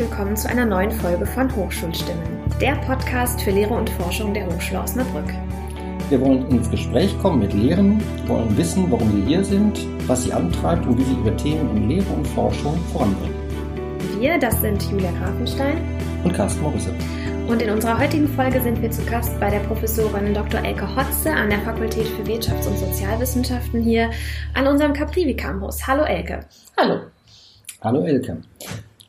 willkommen zu einer neuen Folge von Hochschulstimmen, der Podcast für Lehre und Forschung der Hochschule Osnabrück. Wir wollen ins Gespräch kommen mit Lehrern, wollen wissen, warum sie hier sind, was sie antreibt und wie sie ihre Themen in Lehre und Forschung voranbringen. Wir, das sind Julia Grafenstein und Carsten Morisse. Und in unserer heutigen Folge sind wir zu Gast bei der Professorin Dr. Elke Hotze an der Fakultät für Wirtschafts- und Sozialwissenschaften hier an unserem Caprivi Campus. Hallo Elke. Hallo. Hallo Elke.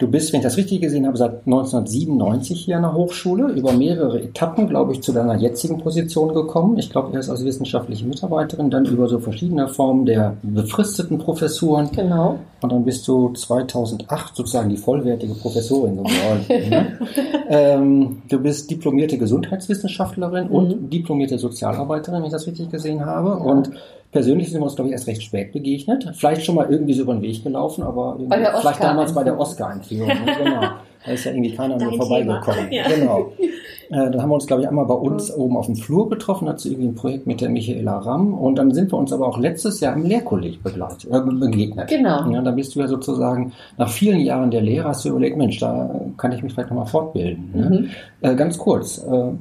Du bist, wenn ich das richtig gesehen habe, seit 1997 hier an der Hochschule, über mehrere Etappen, glaube ich, zu deiner jetzigen Position gekommen. Ich glaube, erst als wissenschaftliche Mitarbeiterin, dann über so verschiedene Formen der befristeten Professuren. Genau. Und dann bist du 2008 sozusagen die vollwertige Professorin geworden. ne? ähm, du bist diplomierte Gesundheitswissenschaftlerin mhm. und diplomierte Sozialarbeiterin, wenn ich das richtig gesehen habe. Ja. Und Persönlich sind wir uns, glaube ich, erst recht spät begegnet. Vielleicht schon mal irgendwie so über den Weg gelaufen, aber vielleicht damals bei der Oscar-Einführung. Ne? genau. Da ist ja irgendwie keiner mehr vorbeigekommen. Ja. Genau. Äh, dann haben wir uns, glaube ich, einmal bei uns oben auf dem Flur getroffen, dazu irgendwie ein Projekt mit der Michaela Ramm. Und dann sind wir uns aber auch letztes Jahr im Lehrkolleg begleitet, äh, begegnet. Genau. Ja, da bist du ja sozusagen nach vielen Jahren der Lehrer, hast du überlegt, Mensch, da kann ich mich vielleicht nochmal fortbilden. Ne? Mhm. Äh, ganz kurz, äh,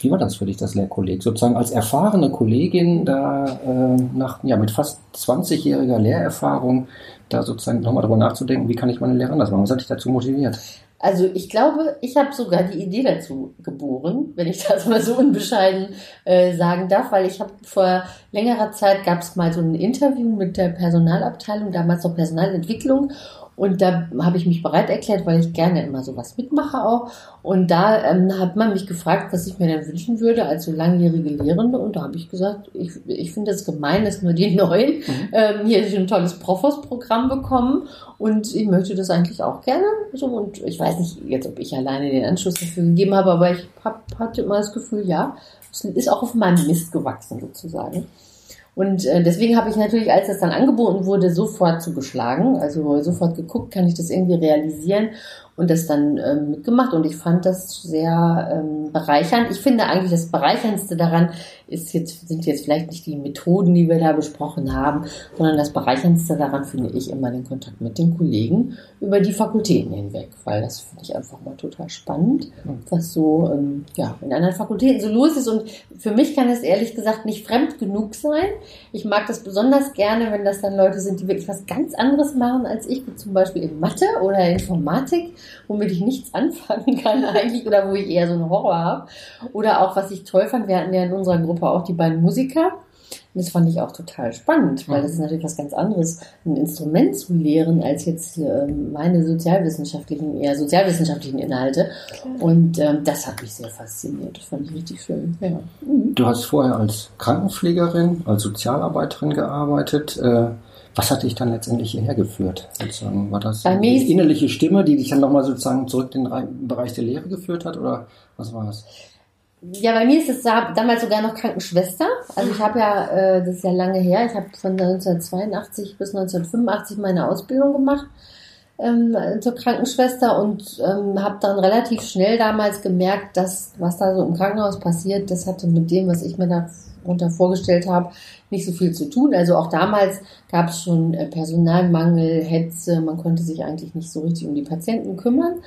wie war das für dich, das Lehrkolleg? Sozusagen als erfahrene Kollegin da äh, nach, ja, mit fast 20-jähriger Lehrerfahrung da sozusagen nochmal darüber nachzudenken, wie kann ich meine Lehre anders machen? Was hat dich dazu motiviert? Also ich glaube, ich habe sogar die Idee dazu geboren, wenn ich das mal so unbescheiden äh, sagen darf, weil ich habe vor längerer Zeit gab es mal so ein Interview mit der Personalabteilung, damals noch Personalentwicklung und da habe ich mich bereit erklärt, weil ich gerne immer sowas mitmache auch. Und da ähm, hat man mich gefragt, was ich mir denn wünschen würde als so langjährige Lehrende. Und da habe ich gesagt, ich, ich finde es gemein, dass nur die Neuen mhm. ähm, hier ein tolles Profos-Programm bekommen. Und ich möchte das eigentlich auch gerne. So, und ich weiß nicht jetzt, ob ich alleine den Anschluss dafür gegeben habe, aber ich hab, hatte immer das Gefühl, ja, es ist auch auf meinem Mist gewachsen sozusagen. Und äh, deswegen habe ich natürlich, als das dann angeboten wurde, sofort zugeschlagen. Also sofort geguckt, kann ich das irgendwie realisieren und das dann ähm, mitgemacht und ich fand das sehr ähm, bereichernd. Ich finde eigentlich das Bereicherndste daran ist jetzt, sind jetzt vielleicht nicht die Methoden, die wir da besprochen haben, sondern das Bereicherndste daran finde ich immer den Kontakt mit den Kollegen über die Fakultäten hinweg, weil das finde ich einfach mal total spannend, was so ähm, ja, in anderen Fakultäten so los ist und für mich kann es ehrlich gesagt nicht fremd genug sein. Ich mag das besonders gerne, wenn das dann Leute sind, die wirklich was ganz anderes machen als ich, wie zum Beispiel in Mathe oder Informatik womit ich nichts anfangen kann eigentlich oder wo ich eher so einen Horror habe. Oder auch, was ich toll fand, wir hatten ja in unserer Gruppe auch die beiden Musiker. Und das fand ich auch total spannend, weil das ist natürlich was ganz anderes, ein Instrument zu lehren, als jetzt äh, meine sozialwissenschaftlichen, eher sozialwissenschaftlichen Inhalte. Und ähm, das hat mich sehr fasziniert. Das fand ich richtig schön. Ja. Mhm. Du hast vorher als Krankenpflegerin, als Sozialarbeiterin gearbeitet. Äh, was hat dich dann letztendlich hierher geführt? Sozusagen? War das Bei die innerliche Stimme, die dich dann nochmal sozusagen zurück in den Bereich der Lehre geführt hat? Oder was war es? Ja, bei mir ist es damals sogar noch Krankenschwester. Also ich habe ja, äh, das ist ja lange her, ich habe von 1982 bis 1985 meine Ausbildung gemacht ähm, zur Krankenschwester und ähm, habe dann relativ schnell damals gemerkt, dass was da so im Krankenhaus passiert, das hatte mit dem, was ich mir darunter vorgestellt habe, nicht so viel zu tun. Also auch damals gab es schon äh, Personalmangel, Hetze, man konnte sich eigentlich nicht so richtig um die Patienten kümmern.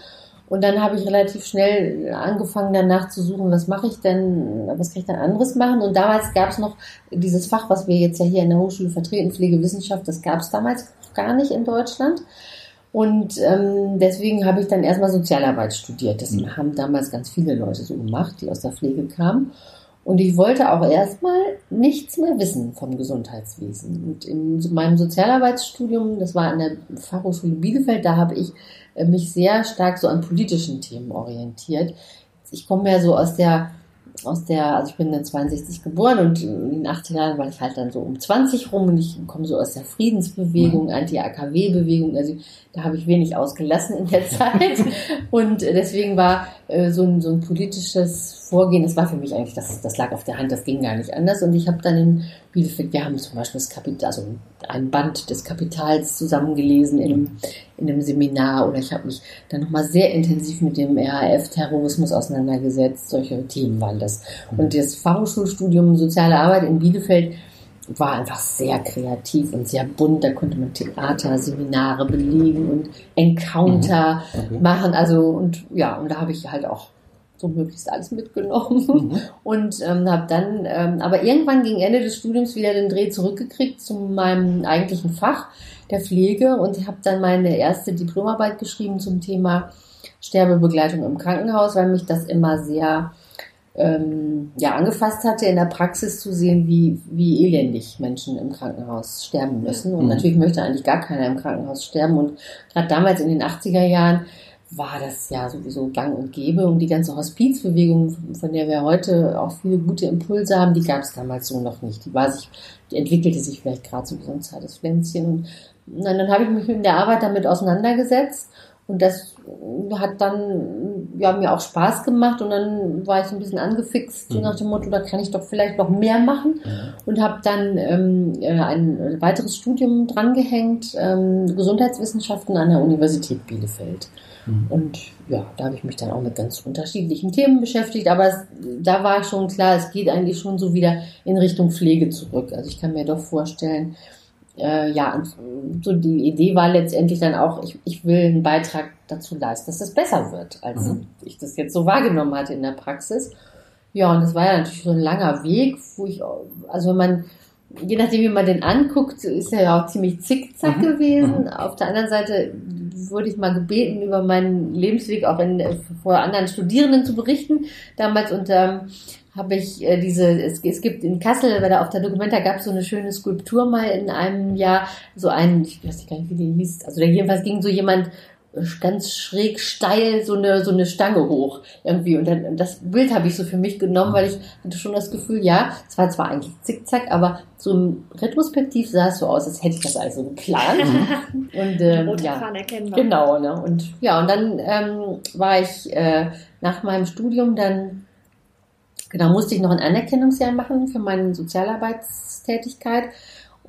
Und dann habe ich relativ schnell angefangen, danach zu suchen, was mache ich denn, was kann ich dann anderes machen. Und damals gab es noch dieses Fach, was wir jetzt ja hier in der Hochschule vertreten, Pflegewissenschaft, das gab es damals gar nicht in Deutschland. Und ähm, deswegen habe ich dann erstmal Sozialarbeit studiert. Das mhm. haben damals ganz viele Leute so gemacht, die aus der Pflege kamen. Und ich wollte auch erstmal nichts mehr wissen vom Gesundheitswesen. Und in meinem Sozialarbeitsstudium, das war an der Fachhochschule Bielefeld, da habe ich äh, mich sehr stark so an politischen Themen orientiert. Ich komme ja so aus der aus der, also ich bin in 62 geboren und in den 80er Jahren war ich halt dann so um 20 rum und ich komme so aus der Friedensbewegung, mhm. Anti-AKW-Bewegung, also da habe ich wenig ausgelassen in der Zeit und deswegen war äh, so, ein, so ein politisches Vorgehen, das war für mich eigentlich, das, das lag auf der Hand, das ging gar nicht anders und ich habe dann in Bielefeld, wir haben zum Beispiel das Kapital, also ein Band des Kapitals zusammengelesen in einem, in einem Seminar oder ich habe mich dann nochmal sehr intensiv mit dem RAF-Terrorismus auseinandergesetzt. Solche Themen waren das. Und das Fachhochschulstudium Soziale Arbeit in Bielefeld war einfach sehr kreativ und sehr bunt. Da konnte man Theater, Seminare belegen und Encounter mhm. okay. machen. Also und ja, und da habe ich halt auch so möglichst alles mitgenommen mhm. und ähm, habe dann, ähm, aber irgendwann gegen Ende des Studiums wieder den Dreh zurückgekriegt zu meinem eigentlichen Fach der Pflege und habe dann meine erste Diplomarbeit geschrieben zum Thema Sterbebegleitung im Krankenhaus, weil mich das immer sehr ähm, ja, angefasst hatte, in der Praxis zu sehen, wie, wie elendig Menschen im Krankenhaus sterben müssen. Und mhm. natürlich möchte eigentlich gar keiner im Krankenhaus sterben. Und gerade damals in den 80er Jahren war das ja sowieso gang und gäbe. Und die ganze Hospizbewegung, von der wir heute auch viele gute Impulse haben, die gab es damals so noch nicht. Die war sich, die entwickelte sich vielleicht gerade so wie so ein zartes Pflänzchen. Und dann, dann habe ich mich in der Arbeit damit auseinandergesetzt und das hat dann ja, mir auch Spaß gemacht und dann war ich so ein bisschen angefixt, so mhm. nach dem Motto, da kann ich doch vielleicht noch mehr machen und habe dann ähm, äh, ein weiteres Studium drangehängt, ähm, Gesundheitswissenschaften an der Universität Bielefeld. Mhm. Und ja, da habe ich mich dann auch mit ganz unterschiedlichen Themen beschäftigt, aber es, da war schon klar, es geht eigentlich schon so wieder in Richtung Pflege zurück. Also ich kann mir doch vorstellen, äh, ja, so die Idee war letztendlich dann auch, ich, ich will einen Beitrag dazu leisten, dass das besser wird, als mhm. ich das jetzt so wahrgenommen hatte in der Praxis. Ja, und das war ja natürlich so ein langer Weg, wo ich, also wenn man, je nachdem, wie man den anguckt, ist er ja auch ziemlich zickzack mhm. gewesen. Mhm. Auf der anderen Seite wurde ich mal gebeten, über meinen Lebensweg auch in, vor anderen Studierenden zu berichten. Damals unter habe ich äh, diese, es, es gibt in Kassel, weil da auf der Dokumenta gab es so eine schöne Skulptur mal in einem Jahr, so ein, ich weiß gar nicht, wie die hieß, also da jedenfalls ging so jemand äh, ganz schräg steil so eine so eine Stange hoch irgendwie. Und dann das Bild habe ich so für mich genommen, weil ich hatte schon das Gefühl, ja, es war zwar eigentlich zickzack, aber so retrospektiv sah es so aus, als hätte ich das also geplant. Und äh, ja, genau ne? Und ja und dann ähm, war ich äh, nach meinem Studium dann Genau, musste ich noch ein Anerkennungsjahr machen für meine Sozialarbeitstätigkeit.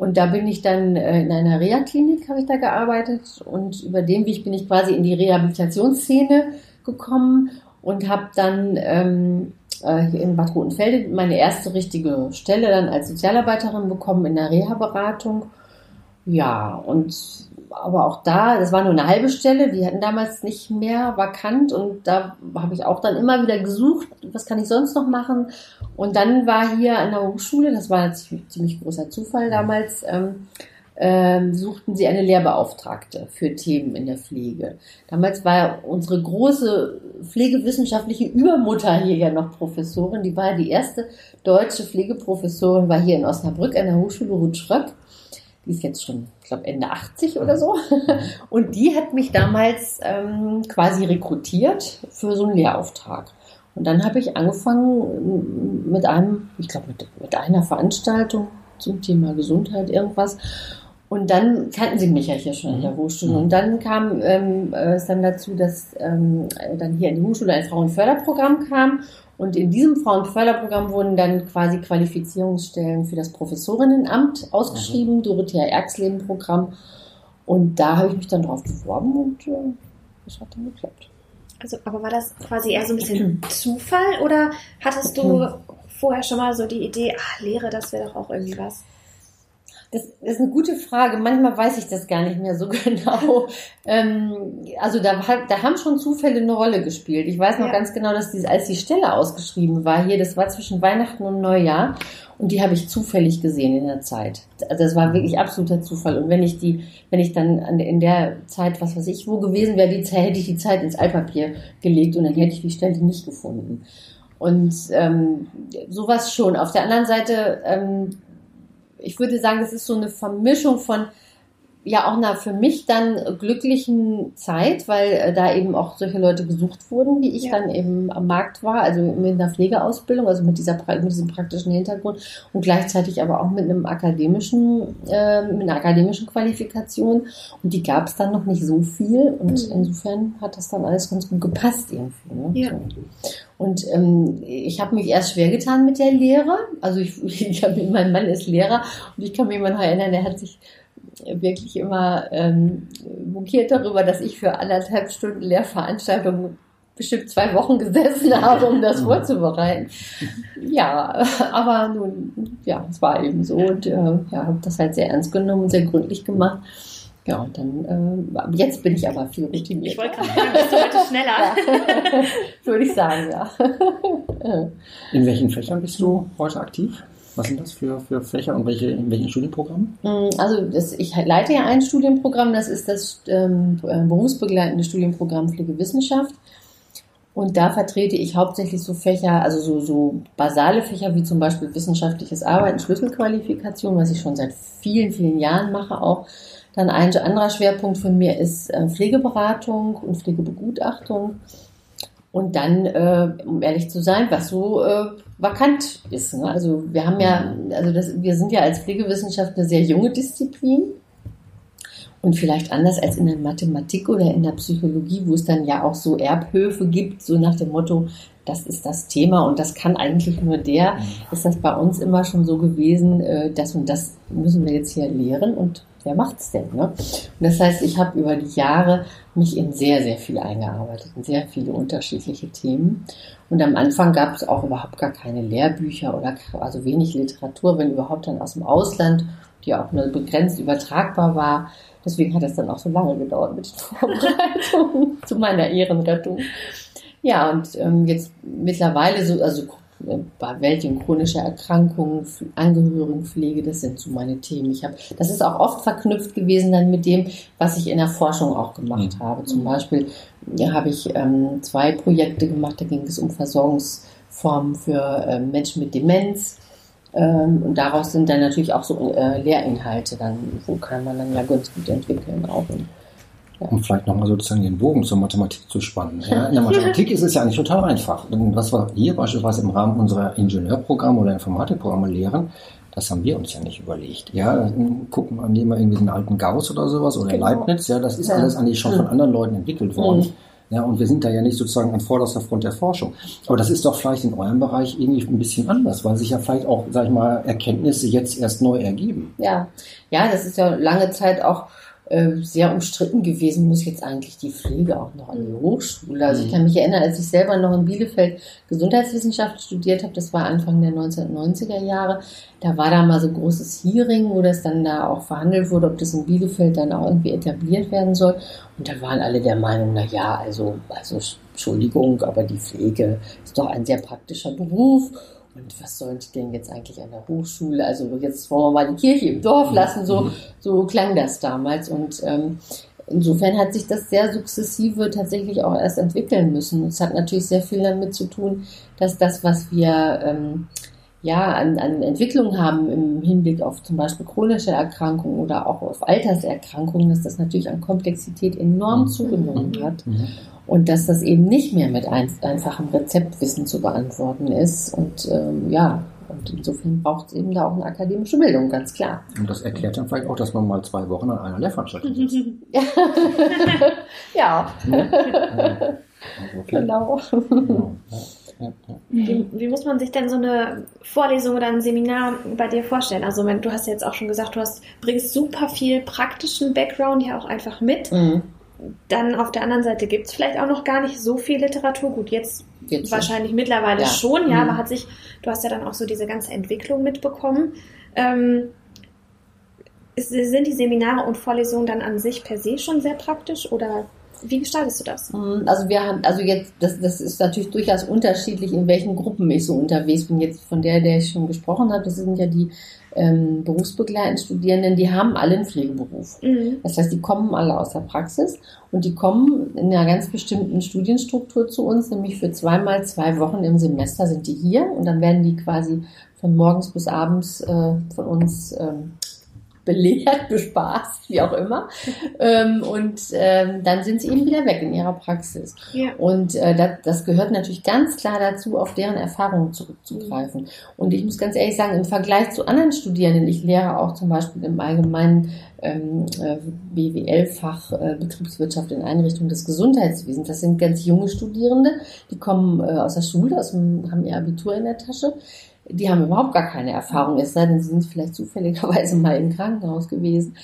Und da bin ich dann äh, in einer Reha-Klinik, habe ich da gearbeitet. Und über den Weg bin ich quasi in die Rehabilitationsszene gekommen und habe dann ähm, äh, hier in Bad Rotenfelde meine erste richtige Stelle dann als Sozialarbeiterin bekommen in der Reha-Beratung. Ja, und aber auch da, das war nur eine halbe Stelle, die hatten damals nicht mehr vakant und da habe ich auch dann immer wieder gesucht, was kann ich sonst noch machen. Und dann war hier an der Hochschule, das war ein ziemlich großer Zufall damals, ähm, ähm, suchten sie eine Lehrbeauftragte für Themen in der Pflege. Damals war unsere große pflegewissenschaftliche Übermutter hier ja noch Professorin, die war die erste deutsche Pflegeprofessorin, war hier in Osnabrück an der Hochschule Ruth Schröck die ist jetzt schon, ich glaube, Ende 80 oder so. Und die hat mich damals ähm, quasi rekrutiert für so einen Lehrauftrag. Und dann habe ich angefangen mit einem, ich glaube, mit, mit einer Veranstaltung zum Thema Gesundheit, irgendwas. Und dann kannten sie mich ja hier schon in der mhm. Hochschule. Und dann kam ähm, es dann dazu, dass ähm, dann hier in die Hochschule ein Frauenförderprogramm kam. Und in diesem Frauenförderprogramm wurden dann quasi Qualifizierungsstellen für das Professorinnenamt ausgeschrieben, mhm. Dorothea Erxleben-Programm. Und da habe ich mich dann drauf beworben und äh, das hat dann geklappt. Also, aber war das quasi eher so ein bisschen Zufall oder hattest du vorher schon mal so die Idee, ach, Lehre, das wäre doch auch irgendwie was? Das, ist eine gute Frage. Manchmal weiß ich das gar nicht mehr so genau. ähm, also da, da haben schon Zufälle eine Rolle gespielt. Ich weiß noch ja. ganz genau, dass die, als die Stelle ausgeschrieben war hier, das war zwischen Weihnachten und Neujahr und die habe ich zufällig gesehen in der Zeit. Also das war wirklich absoluter Zufall. Und wenn ich die, wenn ich dann in der Zeit, was weiß ich, wo gewesen wäre, die Zeit, hätte ich die Zeit ins Altpapier gelegt und dann hätte ich die Stelle nicht gefunden. Und ähm, sowas schon. Auf der anderen Seite ähm, ich würde sagen, das ist so eine Vermischung von ja auch einer für mich dann glücklichen Zeit, weil äh, da eben auch solche Leute gesucht wurden, wie ich ja. dann eben am Markt war, also mit einer Pflegeausbildung, also mit dieser mit diesem praktischen Hintergrund und gleichzeitig aber auch mit einem akademischen äh, mit einer akademischen Qualifikation und die gab es dann noch nicht so viel und mhm. insofern hat das dann alles ganz gut gepasst irgendwie. Ne? Ja. So. Und ähm, ich habe mich erst schwer getan mit der Lehre. Also ich, ich hab, mein Mann ist Lehrer und ich kann mich immer noch erinnern, er hat sich wirklich immer ähm, mokiert darüber, dass ich für anderthalb Stunden Lehrveranstaltungen bestimmt zwei Wochen gesessen habe, um das vorzubereiten. Ja, aber nun, ja, es war eben so und äh, ja, habe das halt sehr ernst genommen und sehr gründlich gemacht. Ja, und dann, äh, jetzt bin ich aber viel routiniert. Ich wollte gerade sagen, bist du heute schneller? Ja. Würde ich sagen, ja. In welchen Fächern bist du heute aktiv? Was sind das für, für Fächer und welche, in welchen Studienprogrammen? Also das, ich leite ja ein Studienprogramm, das ist das ähm, berufsbegleitende Studienprogramm Pflegewissenschaft. Und da vertrete ich hauptsächlich so Fächer, also so, so basale Fächer wie zum Beispiel wissenschaftliches Arbeiten, Schlüsselqualifikation, was ich schon seit vielen, vielen Jahren mache auch. Dann ein anderer Schwerpunkt von mir ist äh, Pflegeberatung und Pflegebegutachtung. Und dann, äh, um ehrlich zu sein, was so äh, vakant ist. Ne? Also wir haben ja, also das, wir sind ja als Pflegewissenschaft eine sehr junge Disziplin. Und vielleicht anders als in der Mathematik oder in der Psychologie, wo es dann ja auch so Erbhöfe gibt, so nach dem Motto, das ist das Thema und das kann eigentlich nur der, ist das bei uns immer schon so gewesen, das und das müssen wir jetzt hier lehren und wer macht's denn? Ne? Und das heißt, ich habe über die Jahre mich in sehr, sehr viel eingearbeitet, in sehr viele unterschiedliche Themen. Und am Anfang gab es auch überhaupt gar keine Lehrbücher oder also wenig Literatur, wenn überhaupt dann aus dem Ausland, die auch nur begrenzt übertragbar war. Deswegen hat es dann auch so lange gedauert mit den Vorbereitungen zu meiner Ehrenrettung. Ja, und ähm, jetzt mittlerweile so, also bei welchen chronischer Erkrankungen, Angehörigenpflege, das sind so meine Themen. Ich habe, das ist auch oft verknüpft gewesen dann mit dem, was ich in der Forschung auch gemacht mhm. habe. Zum Beispiel ja, habe ich ähm, zwei Projekte gemacht, da ging es um Versorgungsformen für äh, Menschen mit Demenz. Ähm, und daraus sind dann natürlich auch so äh, Lehrinhalte, dann, wo kann man dann ja ganz gut entwickeln auch. Und, um vielleicht nochmal sozusagen den Bogen zur Mathematik zu spannen. Ja, in der Mathematik ist es ja eigentlich total einfach. Denn was wir hier beispielsweise im Rahmen unserer Ingenieurprogramme oder Informatikprogramme lehren, das haben wir uns ja nicht überlegt. Ja, gucken, an dem wir irgendwie einen alten Gauss oder sowas oder genau. Leibniz, ja, das ist ja. alles eigentlich schon von anderen Leuten entwickelt worden. Mhm. Ja, und wir sind da ja nicht sozusagen an vorderster Front der Forschung. Aber das ist doch vielleicht in eurem Bereich irgendwie ein bisschen anders, weil sich ja vielleicht auch, sag ich mal, Erkenntnisse jetzt erst neu ergeben. Ja, ja, das ist ja lange Zeit auch sehr umstritten gewesen, muss jetzt eigentlich die Pflege auch noch an die Hochschule. Also ich mhm. kann mich erinnern, als ich selber noch in Bielefeld Gesundheitswissenschaft studiert habe, das war Anfang der 1990er Jahre, da war da mal so ein großes Hearing, wo das dann da auch verhandelt wurde, ob das in Bielefeld dann auch irgendwie etabliert werden soll. Und da waren alle der Meinung, na ja, also, also Entschuldigung, aber die Pflege ist doch ein sehr praktischer Beruf und was sollen die denn jetzt eigentlich an der Hochschule? Also jetzt wollen wir mal die Kirche im Dorf lassen, so, so klang das damals. Und ähm, insofern hat sich das sehr sukzessive tatsächlich auch erst entwickeln müssen. Es hat natürlich sehr viel damit zu tun, dass das, was wir ähm, ja, an, an Entwicklung haben im Hinblick auf zum Beispiel chronische Erkrankungen oder auch auf Alterserkrankungen, dass das natürlich an Komplexität enorm mhm. zugenommen hat. Mhm. Und dass das eben nicht mehr mit ein, einfachem Rezeptwissen zu beantworten ist. Und ähm, ja, und insofern braucht es eben da auch eine akademische Bildung, ganz klar. Und das erklärt dann vielleicht auch, dass man mal zwei Wochen an einer Lehrveranstaltung sitzt. ja. ja. Okay. Genau. Wie, wie, muss man sich denn so eine Vorlesung oder ein Seminar bei dir vorstellen? Also wenn, du hast jetzt auch schon gesagt, du hast, bringst super viel praktischen Background ja auch einfach mit. Mhm. Dann auf der anderen Seite gibt es vielleicht auch noch gar nicht so viel Literatur. Gut, jetzt, jetzt wahrscheinlich mittlerweile ja. schon, ja, mhm. aber hat sich, du hast ja dann auch so diese ganze Entwicklung mitbekommen. Ähm, sind die Seminare und Vorlesungen dann an sich per se schon sehr praktisch oder wie gestaltest du das? Mhm, also wir haben, also jetzt, das, das ist natürlich durchaus unterschiedlich, in welchen Gruppen ich so unterwegs bin. Jetzt von der, der ich schon gesprochen habe, das sind ja die ähm, berufsbegleitenden Studierenden, die haben alle einen Pflegeberuf. Mhm. Das heißt, die kommen alle aus der Praxis und die kommen in einer ganz bestimmten Studienstruktur zu uns, nämlich für zweimal zwei Wochen im Semester sind die hier und dann werden die quasi von morgens bis abends äh, von uns ähm, belehrt, bespaßt, wie auch immer. ähm, und ähm, dann sind sie eben wieder weg in ihrer Praxis. Ja. Und äh, das, das, gehört natürlich ganz klar dazu, auf deren Erfahrungen zurückzugreifen. Und ich muss ganz ehrlich sagen, im Vergleich zu anderen Studierenden, ich lehre auch zum Beispiel im allgemeinen ähm, äh, BWL-Fach äh, Betriebswirtschaft in Einrichtungen des Gesundheitswesens. Das sind ganz junge Studierende, die kommen äh, aus der Schule, aus dem, haben ihr Abitur in der Tasche die haben überhaupt gar keine Erfahrung, es sei denn, sie sind vielleicht zufälligerweise mal im Krankenhaus gewesen.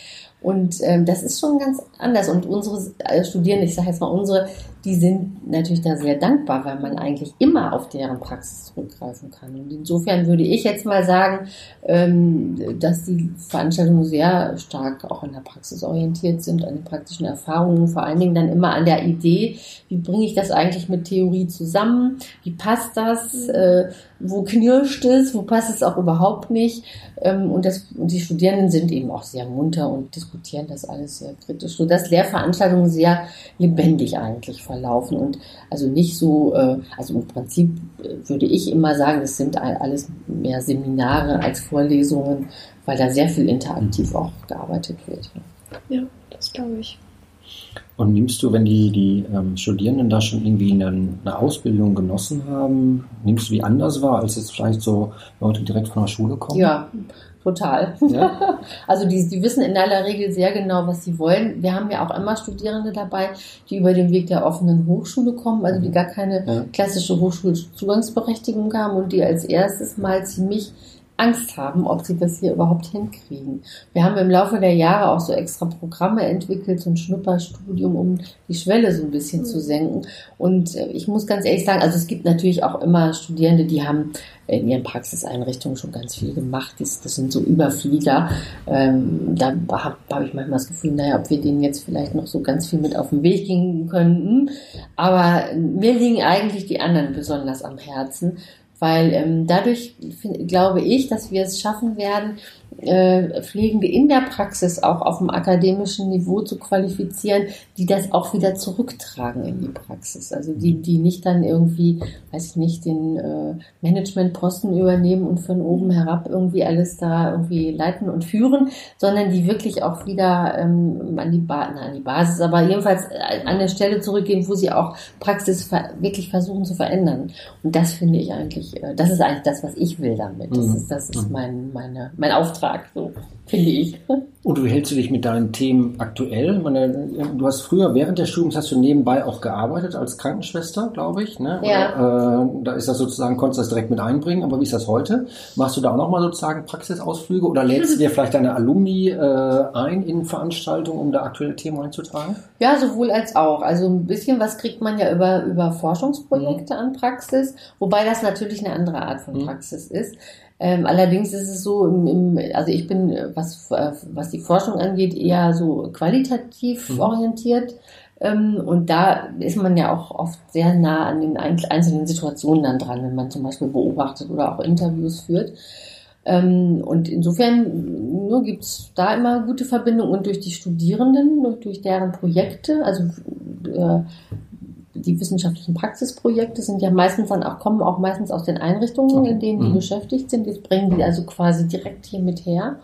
Und ähm, das ist schon ganz anders. Und unsere äh, Studierenden, ich sage jetzt mal unsere, die sind natürlich da sehr dankbar, weil man eigentlich immer auf deren Praxis zurückgreifen kann. Und insofern würde ich jetzt mal sagen, ähm, dass die Veranstaltungen sehr stark auch an der Praxis orientiert sind, an den praktischen Erfahrungen, vor allen Dingen dann immer an der Idee, wie bringe ich das eigentlich mit Theorie zusammen, wie passt das, äh, wo knirscht es, wo passt es auch überhaupt nicht. Ähm, und, das, und die Studierenden sind eben auch sehr munter und diskutieren das alles sehr kritisch, sodass Lehrveranstaltungen sehr lebendig eigentlich verlaufen und also nicht so, äh, also im Prinzip äh, würde ich immer sagen, es sind alles mehr Seminare als Vorlesungen, weil da sehr viel interaktiv auch gearbeitet wird. Ja, das glaube ich. Und nimmst du, wenn die, die ähm, Studierenden da schon irgendwie eine, eine, Ausbildung genossen haben, nimmst du die anders wahr, als jetzt vielleicht so Leute direkt von der Schule kommen? Ja, total. Ja? also die, die wissen in aller Regel sehr genau, was sie wollen. Wir haben ja auch immer Studierende dabei, die über den Weg der offenen Hochschule kommen, also die mhm. gar keine ja. klassische Hochschulzugangsberechtigung haben und die als erstes mal ziemlich Angst haben, ob sie das hier überhaupt hinkriegen. Wir haben im Laufe der Jahre auch so extra Programme entwickelt, so ein Schnupperstudium, um die Schwelle so ein bisschen mhm. zu senken. Und äh, ich muss ganz ehrlich sagen, also es gibt natürlich auch immer Studierende, die haben in ihren Praxiseinrichtungen schon ganz viel gemacht. Das, das sind so Überflieger. Ähm, da habe hab ich manchmal das Gefühl, naja, ob wir denen jetzt vielleicht noch so ganz viel mit auf den Weg gehen könnten. Aber mir liegen eigentlich die anderen besonders am Herzen weil ähm, dadurch find, glaube ich, dass wir es schaffen werden, äh, Pflegende in der Praxis auch auf dem akademischen Niveau zu qualifizieren, die das auch wieder zurücktragen in die Praxis. Also die, die nicht dann irgendwie, weiß ich nicht, den äh, Managementposten übernehmen und von oben herab irgendwie alles da irgendwie leiten und führen, sondern die wirklich auch wieder ähm, an, die ba na, an die Basis, aber jedenfalls äh, an der Stelle zurückgehen, wo sie auch Praxis wirklich versuchen zu verändern. Und das finde ich eigentlich, äh, das ist eigentlich das, was ich will damit. Das mhm. ist, das ist mhm. mein, meine, mein Auftrag Auftrag, so finde ich. Und wie hältst du dich mit deinen Themen aktuell? Meine, du hast früher während des Studiums hast du nebenbei auch gearbeitet als Krankenschwester, glaube ich. Ne? Ja. äh, da ist das sozusagen, konntest du das direkt mit einbringen. Aber wie ist das heute? Machst du da auch nochmal sozusagen Praxisausflüge oder lädst du dir vielleicht deine Alumni äh, ein in Veranstaltungen, um da aktuelle Themen einzutragen? Ja, sowohl als auch. Also ein bisschen was kriegt man ja über, über Forschungsprojekte mhm. an Praxis, wobei das natürlich eine andere Art von mhm. Praxis mhm. ist. Ähm, allerdings ist es so, im, im, also ich bin, was, was die Forschung angeht, eher so qualitativ mhm. orientiert. Ähm, und da ist man ja auch oft sehr nah an den einzelnen Situationen dann dran, wenn man zum Beispiel beobachtet oder auch Interviews führt. Ähm, und insofern nur gibt es da immer gute Verbindungen und durch die Studierenden, durch, durch deren Projekte, also äh, die wissenschaftlichen Praxisprojekte sind ja meistens dann auch, kommen auch meistens aus den Einrichtungen, in denen die mhm. beschäftigt sind. Das bringen die also quasi direkt hier mit her.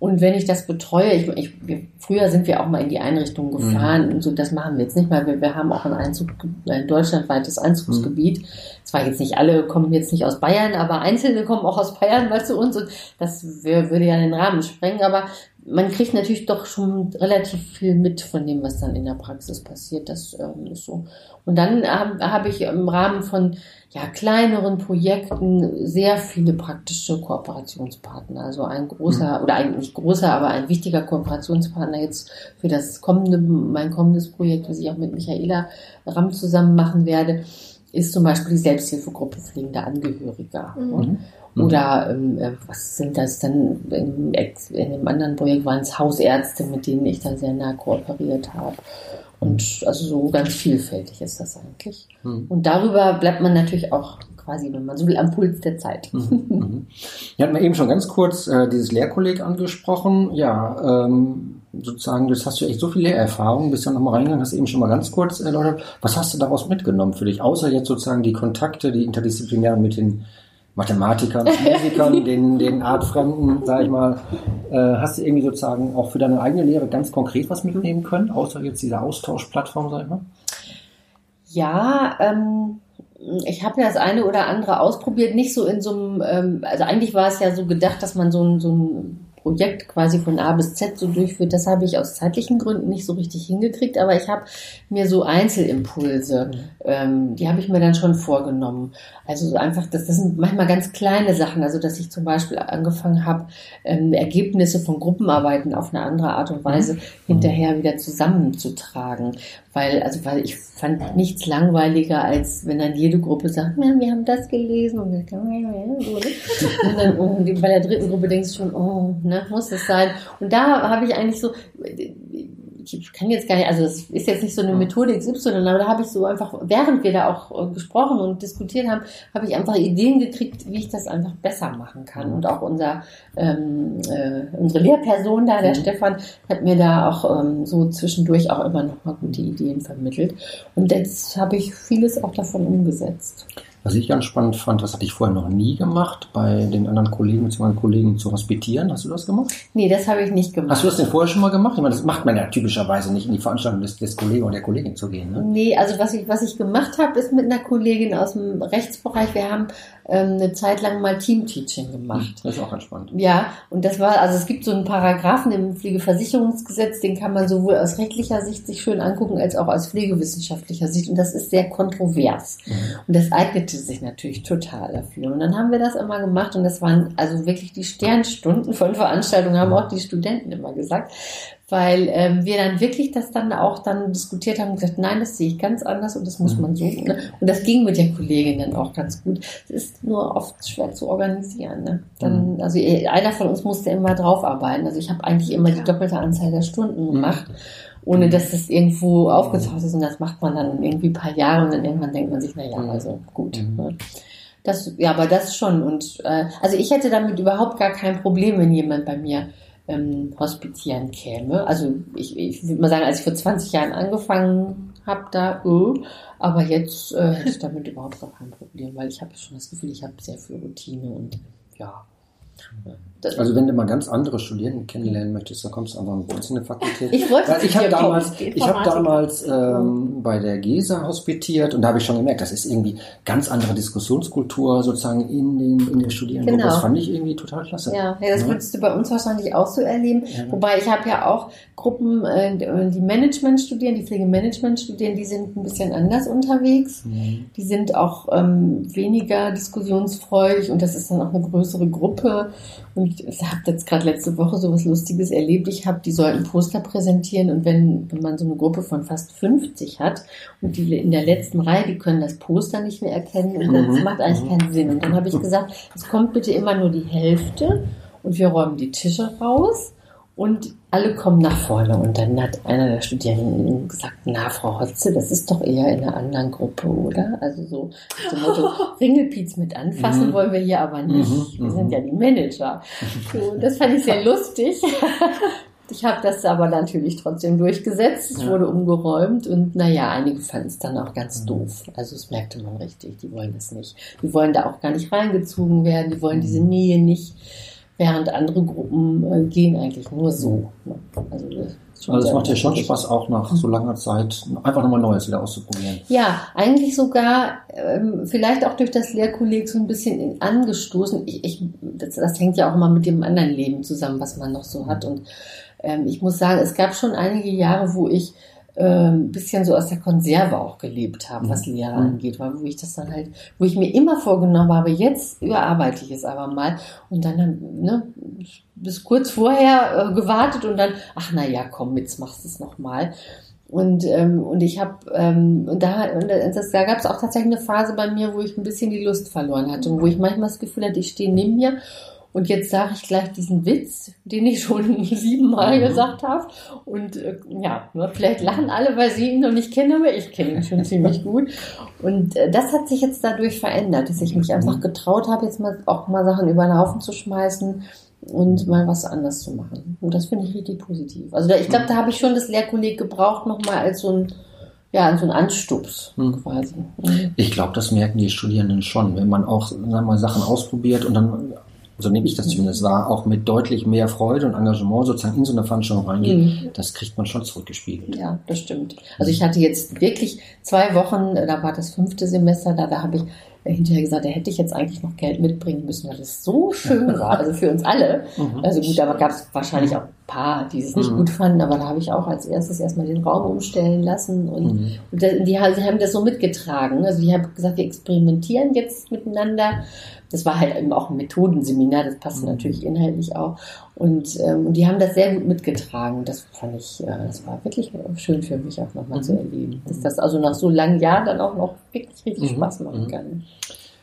Und wenn ich das betreue, ich, ich, früher sind wir auch mal in die Einrichtungen gefahren mhm. und so, das machen wir jetzt nicht mehr. Wir, wir haben auch ein, Einzug, ein deutschlandweites Einzugsgebiet. Mhm. Zwar jetzt nicht alle kommen jetzt nicht aus Bayern, aber Einzelne kommen auch aus Bayern mal zu uns und das würde ja den Rahmen sprengen. Aber man kriegt natürlich doch schon relativ viel mit von dem, was dann in der Praxis passiert. Das ähm, ist so. Und dann habe hab ich im Rahmen von ja, kleineren Projekten sehr viele praktische Kooperationspartner. Also ein großer, mhm. oder eigentlich nicht großer, aber ein wichtiger Kooperationspartner jetzt für das kommende, mein kommendes Projekt, was ich auch mit Michaela Ramm zusammen machen werde, ist zum Beispiel die Selbsthilfegruppe pflegender Angehöriger. Mhm. Mhm. Oder ähm, äh, was sind das dann? In, in dem anderen Projekt waren es Hausärzte, mit denen ich dann sehr nah kooperiert habe. Und also so ganz vielfältig ist das eigentlich. Mhm. Und darüber bleibt man natürlich auch quasi, wenn man so will, am Puls der Zeit. Mhm. Mhm. Wir hatten eben schon ganz kurz äh, dieses Lehrkolleg angesprochen. Ja, ähm, sozusagen, das hast du echt so viel Lehrerfahrung, bist ja nochmal reingegangen, hast eben schon mal ganz kurz erläutert. Was hast du daraus mitgenommen für dich? Außer jetzt sozusagen die Kontakte, die interdisziplinären mit den Mathematikern, Musikern, den, den Artfremden, sag ich mal, äh, hast du irgendwie sozusagen auch für deine eigene Lehre ganz konkret was mitnehmen können, außer jetzt diese Austauschplattform, sag ich mal? Ja, ähm, ich habe ja das eine oder andere ausprobiert, nicht so in so einem, ähm, also eigentlich war es ja so gedacht, dass man so ein, so ein Projekt quasi von A bis Z so durchführt, das habe ich aus zeitlichen Gründen nicht so richtig hingekriegt, aber ich habe mir so Einzelimpulse, mhm. ähm, die habe ich mir dann schon vorgenommen. Also so einfach, das, das sind manchmal ganz kleine Sachen, also dass ich zum Beispiel angefangen habe, ähm, Ergebnisse von Gruppenarbeiten auf eine andere Art und Weise mhm. hinterher wieder zusammenzutragen. Weil, also, weil ich fand nichts langweiliger, als wenn dann jede Gruppe sagt, ja, wir haben das gelesen und, dann, und dann und bei der dritten Gruppe denkst du schon, oh, ne, muss das sein? Und da habe ich eigentlich so, ich kann jetzt gar nicht, also es ist jetzt nicht so eine Methode XY, aber da habe ich so einfach, während wir da auch äh, gesprochen und diskutiert haben, habe ich einfach Ideen gekriegt, wie ich das einfach besser machen kann. Und auch unser ähm, äh, unsere Lehrperson da, der mhm. Stefan, hat mir da auch ähm, so zwischendurch auch immer noch mal gute Ideen vermittelt. Und jetzt habe ich vieles auch davon umgesetzt. Was ich ganz spannend fand, das hatte ich vorher noch nie gemacht, bei den anderen Kollegen bzw. Kollegen zu hospitieren. Hast du das gemacht? Nee, das habe ich nicht gemacht. Hast du das denn vorher schon mal gemacht? Ich meine, das macht man ja typischerweise nicht, in die Veranstaltung des, des Kollegen oder der Kollegin zu gehen. Ne? Nee, also was ich, was ich gemacht habe, ist mit einer Kollegin aus dem Rechtsbereich, wir haben ähm, eine Zeit lang mal Teamteaching gemacht. Das ist auch ganz spannend. Ja, und das war, also es gibt so einen Paragraphen im Pflegeversicherungsgesetz, den kann man sowohl aus rechtlicher Sicht sich schön angucken, als auch aus pflegewissenschaftlicher Sicht. Und das ist sehr kontrovers. Mhm. Und das eignete sich natürlich total dafür. Und dann haben wir das immer gemacht und das waren also wirklich die Sternstunden von Veranstaltungen, haben auch die Studenten immer gesagt, weil ähm, wir dann wirklich das dann auch dann diskutiert haben und gesagt, nein, das sehe ich ganz anders und das muss mhm. man so. Ne? Und das ging mit der Kollegin dann auch ganz gut. Es ist nur oft schwer zu organisieren. Ne? Dann, mhm. also eh, einer von uns musste immer drauf arbeiten. Also ich habe eigentlich immer die doppelte Anzahl der Stunden mhm. Ohne dass das irgendwo aufgetaucht ist und das macht man dann irgendwie ein paar Jahre und dann irgendwann denkt man sich, na ja, also gut. Ne? Das, ja, aber das schon. Und äh, also ich hätte damit überhaupt gar kein Problem, wenn jemand bei mir ähm, hospitieren käme. Also ich, ich würde mal sagen, als ich vor 20 Jahren angefangen habe, da, oh, aber jetzt äh, hätte ich damit überhaupt gar kein Problem, weil ich habe schon das Gefühl, ich habe sehr viel Routine und ja, also wenn du mal ganz andere Studierenden kennenlernen möchtest, dann kommst du einfach bei uns in der Fakultät. Ich wollte Weil ich habe damals, ich habe damals ähm, bei der GESA hospitiert und da habe ich schon gemerkt, das ist irgendwie ganz andere Diskussionskultur sozusagen in den in der Studierendengruppe. Genau. Das fand ich irgendwie total klasse. Ja, ja das ja. würdest du bei uns wahrscheinlich auch so erleben. Ja. Wobei ich habe ja auch Gruppen, äh, die Management studieren, die Pflegemanagement studieren, die sind ein bisschen anders unterwegs. Mhm. Die sind auch ähm, weniger diskussionsfreudig und das ist dann auch eine größere Gruppe. Und ich habe jetzt gerade letzte Woche so was Lustiges erlebt. Ich habe, die sollten Poster präsentieren und wenn, wenn man so eine Gruppe von fast 50 hat und die in der letzten Reihe, die können das Poster nicht mehr erkennen und das mhm. macht eigentlich keinen Sinn. Und dann habe ich gesagt, es kommt bitte immer nur die Hälfte und wir räumen die Tische raus und alle kommen nach vorne. Und dann hat einer der Studierenden gesagt, na, Frau Hotze, das ist doch eher in einer anderen Gruppe, oder? Also so zum Motto, Ringelpiez mit anfassen mhm. wollen wir hier aber nicht. Mhm. Wir sind mhm. ja die Manager. So, das fand ich sehr lustig. Ich habe das aber natürlich trotzdem durchgesetzt. Es ja. wurde umgeräumt und naja, einige fanden es dann auch ganz mhm. doof. Also das merkte man richtig, die wollen das nicht. Die wollen da auch gar nicht reingezogen werden, die wollen diese Nähe nicht während andere Gruppen äh, gehen eigentlich nur so. Ne? Also, also es macht ja schon Spaß, auch nach so langer Zeit einfach nochmal Neues wieder auszuprobieren. Ja, eigentlich sogar ähm, vielleicht auch durch das Lehrkolleg so ein bisschen angestoßen. Ich, ich, das, das, hängt ja auch immer mit dem anderen Leben zusammen, was man noch so hat. Und ähm, ich muss sagen, es gab schon einige Jahre, wo ich ähm, bisschen so aus der Konserve auch gelebt habe, was mhm. Lehrer mhm. angeht, weil wo ich das dann halt, wo ich mir immer vorgenommen habe, jetzt überarbeite ich es aber mal und dann, ne, bis kurz vorher äh, gewartet und dann, ach na ja, komm, jetzt machst du es nochmal. Und, ähm, und ich habe, ähm, und da, und das, da gab es auch tatsächlich eine Phase bei mir, wo ich ein bisschen die Lust verloren hatte wo ich manchmal das Gefühl hatte, ich stehe neben mir und jetzt sage ich gleich diesen Witz, den ich schon siebenmal mhm. gesagt habe. Und äh, ja, ne, vielleicht lachen alle, weil sie ihn noch nicht kennen, aber ich kenne ihn schon ziemlich gut. Und äh, das hat sich jetzt dadurch verändert, dass ich mich einfach getraut habe, jetzt mal auch mal Sachen über den Haufen zu schmeißen und mal was anders zu machen. Und das finde ich richtig positiv. Also da, ich glaube, da habe ich schon das Lehrkolleg gebraucht, nochmal als so ein ja, so ein Anstups hm. quasi. Ich glaube, das merken die Studierenden schon, wenn man auch sagen wir mal, Sachen ausprobiert und dann so nehme ich das zumindest wahr, auch mit deutlich mehr Freude und Engagement sozusagen in so eine Veranstaltung reingehen, mhm. das kriegt man schon zurückgespiegelt. Ja, das stimmt. Also ich hatte jetzt wirklich zwei Wochen, da war das fünfte Semester, da, da habe ich hinterher gesagt, da hätte ich jetzt eigentlich noch Geld mitbringen müssen, weil das so schön war, also für uns alle. Mhm. Also gut, aber gab es wahrscheinlich auch paar, die es nicht mhm. gut fanden, aber da habe ich auch als erstes erstmal den Raum umstellen lassen und, mhm. und die, die haben das so mitgetragen. Also die haben gesagt, wir experimentieren jetzt miteinander das war halt eben auch ein Methodenseminar, das passte mhm. natürlich inhaltlich auch. Und, ähm, und die haben das sehr gut mitgetragen. Das fand ich, äh, das war wirklich schön für mich auch nochmal mhm. zu erleben. Dass das also nach so langen Jahren dann auch noch wirklich richtig mhm. Spaß machen mhm. kann.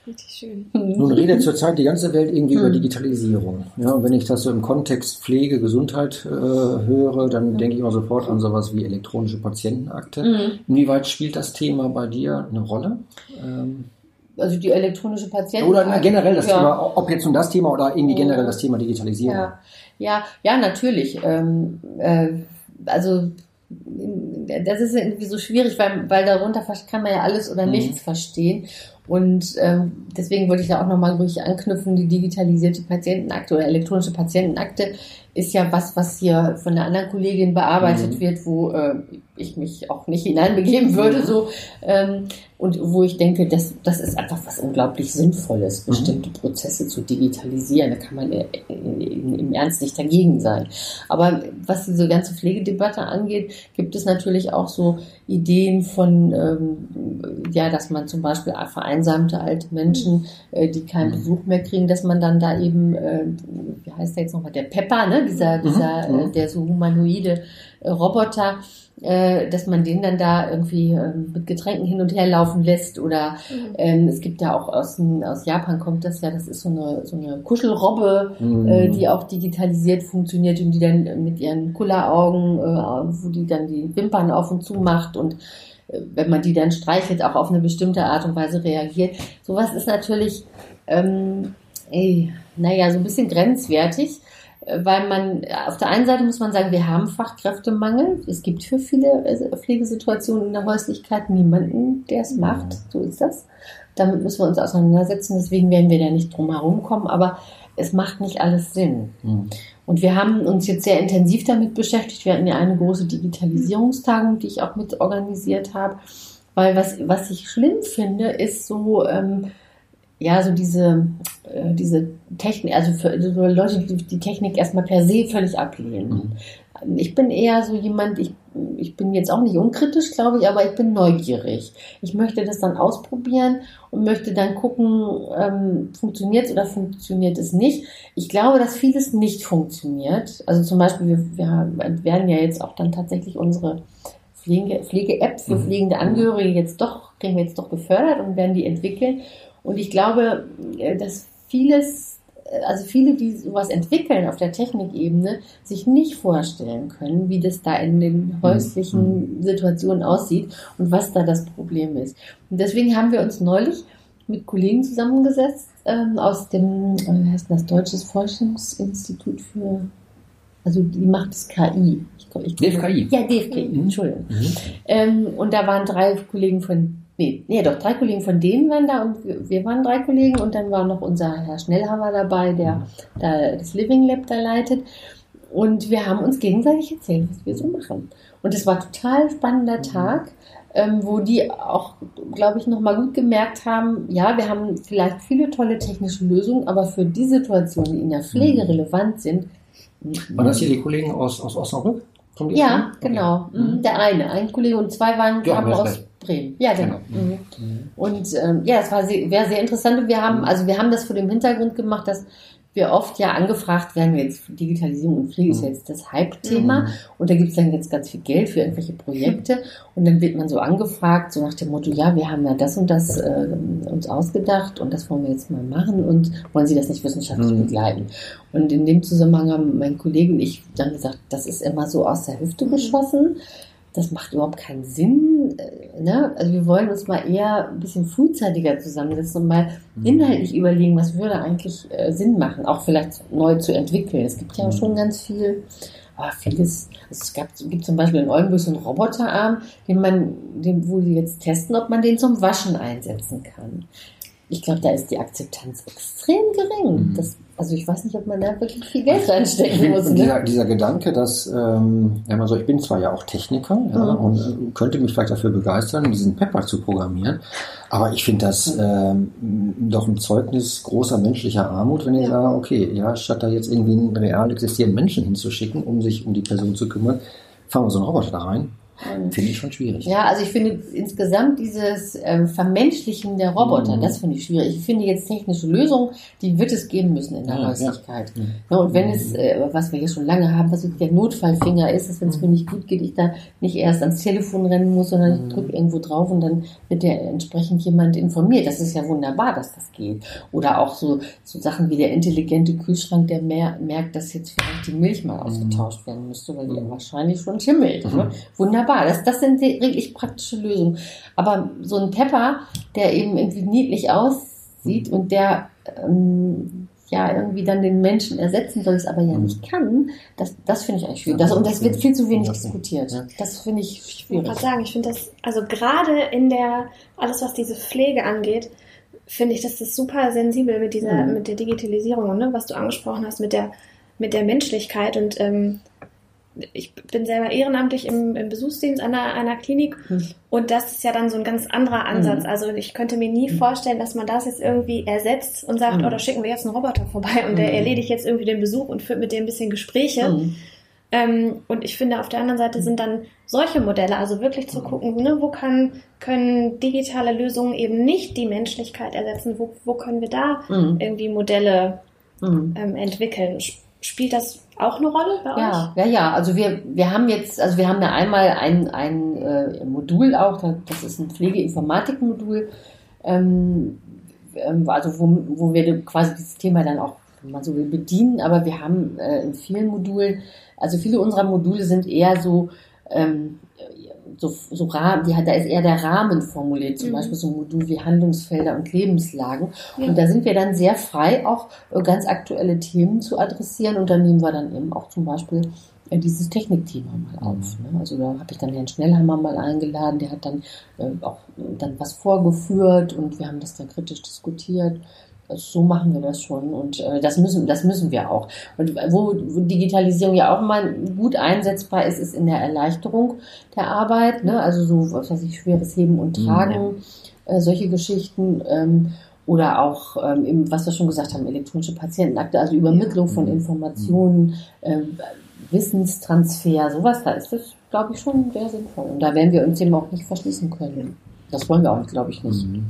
Richtig schön. Mhm. Nun redet zurzeit die ganze Welt irgendwie über mhm. Digitalisierung. Ja, und wenn ich das so im Kontext Pflege, Gesundheit äh, höre, dann denke ich immer sofort an sowas wie elektronische Patientenakte. Inwieweit spielt das Thema bei dir eine Rolle? Ähm, also die elektronische Patienten. Oder na, generell das ja. Thema, ob jetzt um das Thema oder irgendwie generell das Thema Digitalisierung. Ja, ja, ja natürlich. Ähm, äh, also das ist irgendwie so schwierig, weil, weil darunter kann man ja alles oder mhm. nichts verstehen. Und ähm, deswegen wollte ich da auch nochmal ruhig anknüpfen, die digitalisierte Patientenakte oder elektronische Patientenakte ist ja was, was hier von einer anderen Kollegin bearbeitet mhm. wird, wo äh, ich mich auch nicht hineinbegeben würde, mhm. so ähm, und wo ich denke, das, das ist einfach was unglaublich Sinnvolles, mhm. bestimmte Prozesse zu digitalisieren. Da kann man im Ernst nicht dagegen sein. Aber was diese ganze Pflegedebatte angeht, gibt es natürlich auch so Ideen von, ähm, ja, dass man zum Beispiel vereinsamte alte Menschen, äh, die keinen mhm. Besuch mehr kriegen, dass man dann da eben, äh, wie heißt der jetzt nochmal, der Pepper, ne? Dieser, dieser, mhm. äh, der so humanoide äh, Roboter, äh, dass man den dann da irgendwie ähm, mit Getränken hin und her laufen lässt oder mhm. ähm, es gibt ja auch aus, aus Japan kommt das ja, das ist so eine, so eine Kuschelrobbe, mhm. äh, die auch digitalisiert funktioniert und die dann mit ihren Kulleraugen, äh, wo die dann die Wimpern auf und zu macht und äh, wenn man die dann streichelt, auch auf eine bestimmte Art und Weise reagiert. Sowas ist natürlich, ähm, ey, naja, so ein bisschen grenzwertig weil man auf der einen Seite muss man sagen, wir haben Fachkräftemangel. Es gibt für viele äh, Pflegesituationen in der Häuslichkeit niemanden, der es macht. So ist das. Damit müssen wir uns auseinandersetzen. Deswegen werden wir da nicht drum herum kommen. Aber es macht nicht alles Sinn. Mhm. Und wir haben uns jetzt sehr intensiv damit beschäftigt. Wir hatten ja eine große Digitalisierungstagung, die ich auch mit organisiert habe. Weil was, was ich schlimm finde, ist so, ähm, ja, so diese, äh, diese Technik, also für so Leute, die die Technik erstmal per se völlig ablehnen. Mhm. Ich bin eher so jemand, ich, ich bin jetzt auch nicht unkritisch, glaube ich, aber ich bin neugierig. Ich möchte das dann ausprobieren und möchte dann gucken, ähm, funktioniert es oder funktioniert es nicht. Ich glaube, dass vieles nicht funktioniert. Also zum Beispiel, wir, wir werden ja jetzt auch dann tatsächlich unsere Pflege-App Pflege für mhm. pflegende Angehörige jetzt doch, kriegen wir jetzt doch gefördert und werden die entwickeln. Und ich glaube, äh, dass vieles, äh, also viele, die sowas entwickeln auf der Technikebene, sich nicht vorstellen können, wie das da in den häuslichen mhm. Situationen aussieht und was da das Problem ist. Und deswegen haben wir uns neulich mit Kollegen zusammengesetzt ähm, aus dem, äh, wie heißt das, Deutsches Forschungsinstitut für, also die macht das KI. Ich, ich, DFKI. Ja, DFKI, mhm. Entschuldigung. Mhm. Ähm, und da waren drei Kollegen von nee, nee, doch, drei Kollegen von denen waren da und wir waren drei Kollegen und dann war noch unser Herr Schnellhammer dabei, der da das Living Lab da leitet. Und wir haben uns gegenseitig erzählt, was wir so machen. Und es war ein total spannender Tag, ähm, wo die auch, glaube ich, nochmal gut gemerkt haben, ja, wir haben vielleicht viele tolle technische Lösungen, aber für die Situationen, die in der Pflege mhm. relevant sind. Waren das hier die Kollegen aus, aus Osnabrück? Ja, genau. Okay. Mhm. Der eine, ein Kollege und zwei waren ja, aus Bremen. Ja, genau. genau. Mhm. mhm. Und ähm, ja, es war sehr, sehr interessant. Und wir haben, mhm. also wir haben das vor dem Hintergrund gemacht, dass wir oft ja angefragt werden, jetzt Digitalisierung und Pflege ist mhm. jetzt das Hype-Thema mhm. und da gibt es dann jetzt ganz viel Geld für irgendwelche Projekte und dann wird man so angefragt, so nach dem Motto, ja, wir haben ja das und das äh, uns ausgedacht und das wollen wir jetzt mal machen und wollen Sie das nicht wissenschaftlich mhm. begleiten? Und in dem Zusammenhang haben mein Kollege und ich dann gesagt, das ist immer so aus der Hüfte geschossen das macht überhaupt keinen Sinn. Äh, ne? Also wir wollen uns mal eher ein bisschen frühzeitiger zusammensetzen und mal mhm. inhaltlich überlegen, was würde eigentlich äh, Sinn machen, auch vielleicht neu zu entwickeln. Es gibt ja mhm. schon ganz viel, aber vieles, es gab, gibt zum Beispiel in Oldenburg so einen Roboterarm, den man, den, wo sie jetzt testen, ob man den zum Waschen einsetzen kann. Ich glaube, da ist die Akzeptanz extrem gering. Mhm. Das, also ich weiß nicht, ob man da wirklich viel Geld reinstecken muss. Ne? Dieser, dieser, Gedanke, dass, ähm, ja, also ich bin zwar ja auch Techniker ja, mhm. und könnte mich vielleicht dafür begeistern, diesen Pepper zu programmieren, aber ich finde das ähm, doch ein Zeugnis großer menschlicher Armut, wenn ich ja. sage, okay, ja, statt da jetzt irgendwie einen real existierenden Menschen hinzuschicken, um sich um die Person zu kümmern, fahren wir so einen Roboter da rein Finde ich schon schwierig. Ja, also ich finde insgesamt dieses ähm, Vermenschlichen der Roboter, mhm. das finde ich schwierig. Ich finde jetzt technische Lösungen, die wird es geben müssen in der ja, Häuslichkeit. Ja. Ja, und wenn es, äh, was wir jetzt schon lange haben, was der Notfallfinger ist, dass wenn es mir nicht gut geht, ich da nicht erst ans Telefon rennen muss, sondern mhm. ich drücke irgendwo drauf und dann wird der entsprechend jemand informiert. Das ist ja wunderbar, dass das geht. Oder auch so, so Sachen wie der intelligente Kühlschrank, der mehr, merkt, dass jetzt vielleicht die Milch mal mhm. ausgetauscht werden müsste, weil die ja wahrscheinlich schon schimmelt. Ne? Wunderbar wunderbar. Das, das sind wirklich praktische Lösungen. Aber so ein Pepper, der eben irgendwie niedlich aussieht und der ähm, ja irgendwie dann den Menschen ersetzen soll, es aber ja nicht kann, das, das finde ich eigentlich schwierig. Das, und das wird viel zu wenig diskutiert. Das finde ich schwierig. Ich wollte sagen, ich finde das, also gerade in der, alles was diese Pflege angeht, finde ich, dass das super sensibel mit dieser, mhm. mit der Digitalisierung, ne, was du angesprochen hast, mit der, mit der Menschlichkeit und ähm, ich bin selber ehrenamtlich im, im Besuchsdienst einer, einer Klinik mhm. und das ist ja dann so ein ganz anderer Ansatz. Mhm. Also ich könnte mir nie mhm. vorstellen, dass man das jetzt irgendwie ersetzt und sagt, mhm. oh, da schicken wir jetzt einen Roboter vorbei und der hm. erledigt jetzt irgendwie den Besuch und führt mit dem ein bisschen Gespräche. Hm. Ähm, und ich finde, auf der anderen Seite sind dann solche Modelle, also wirklich zu hm. gucken, ne, wo kann, können digitale Lösungen eben nicht die Menschlichkeit ersetzen, wo, wo können wir da irgendwie Modelle ähm, entwickeln Spielt das auch eine Rolle bei ja, euch? Ja, ja, also wir, wir haben jetzt, also wir haben da einmal ein, ein äh, Modul auch, das ist ein Pflegeinformatik-Modul, ähm, ähm, also wo, wo wir quasi das Thema dann auch, wenn man so will, bedienen, aber wir haben äh, in vielen Modulen, also viele unserer Module sind eher so, ähm, so, so Rahmen, die, da ist eher der Rahmen formuliert, zum mhm. Beispiel so ein Modul wie Handlungsfelder und Lebenslagen. Ja. Und da sind wir dann sehr frei, auch äh, ganz aktuelle Themen zu adressieren. Und dann nehmen wir dann eben auch zum Beispiel äh, dieses Technikthema mal auf. Mhm. Ne? Also da habe ich dann Herrn Schnellhammer mal eingeladen, der hat dann äh, auch dann was vorgeführt und wir haben das dann kritisch diskutiert so machen wir das schon und äh, das müssen das müssen wir auch. Und wo, wo Digitalisierung ja auch mal gut einsetzbar ist, ist in der Erleichterung der Arbeit, ne? Also so was weiß ich schweres Heben und mhm. Tragen, äh, solche Geschichten ähm, oder auch ähm, im, was wir schon gesagt haben, elektronische Patientenakte, also Übermittlung von mhm. Informationen, äh, Wissenstransfer, sowas da ist das, glaube ich, schon sehr sinnvoll. Und da werden wir uns eben auch nicht verschließen können. Das wollen wir auch, glaube ich, nicht. Mhm.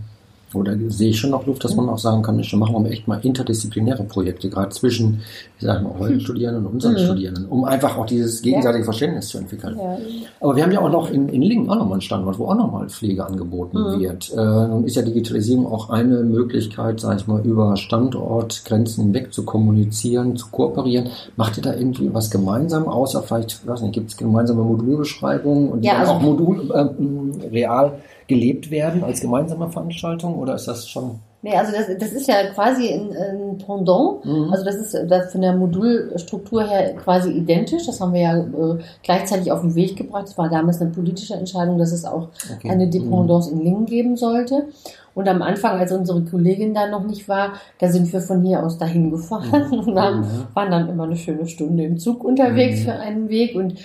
Oder sehe ich schon noch Luft, dass man auch sagen kann, schon machen wir echt mal interdisziplinäre Projekte, gerade zwischen, ich sage mal, euren Studierenden und unseren mhm. Studierenden, um einfach auch dieses gegenseitige ja. Verständnis zu entwickeln. Ja. Aber wir haben ja auch noch in, in Lingen auch nochmal einen Standort, wo auch nochmal Pflege angeboten mhm. wird. Äh, nun ist ja Digitalisierung auch eine Möglichkeit, sage ich mal, über Standortgrenzen hinweg zu kommunizieren, zu kooperieren. Macht ihr da irgendwie was gemeinsam, außer vielleicht, weiß nicht, gibt es gemeinsame Modulbeschreibungen und ja, also auch Modul äh, real gelebt werden als gemeinsame Veranstaltung oder ist das schon? Nee, also das, das ist ja quasi ein, ein Pendant. Mhm. Also das ist das von der Modulstruktur her quasi identisch. Das haben wir ja äh, gleichzeitig auf den Weg gebracht. Es war damals eine politische Entscheidung, dass es auch okay. eine Dependance mhm. in Lingen geben sollte. Und am Anfang, als unsere Kollegin da noch nicht war, da sind wir von hier aus dahin gefahren mhm. und haben, mhm. waren dann immer eine schöne Stunde im Zug unterwegs mhm. für einen Weg und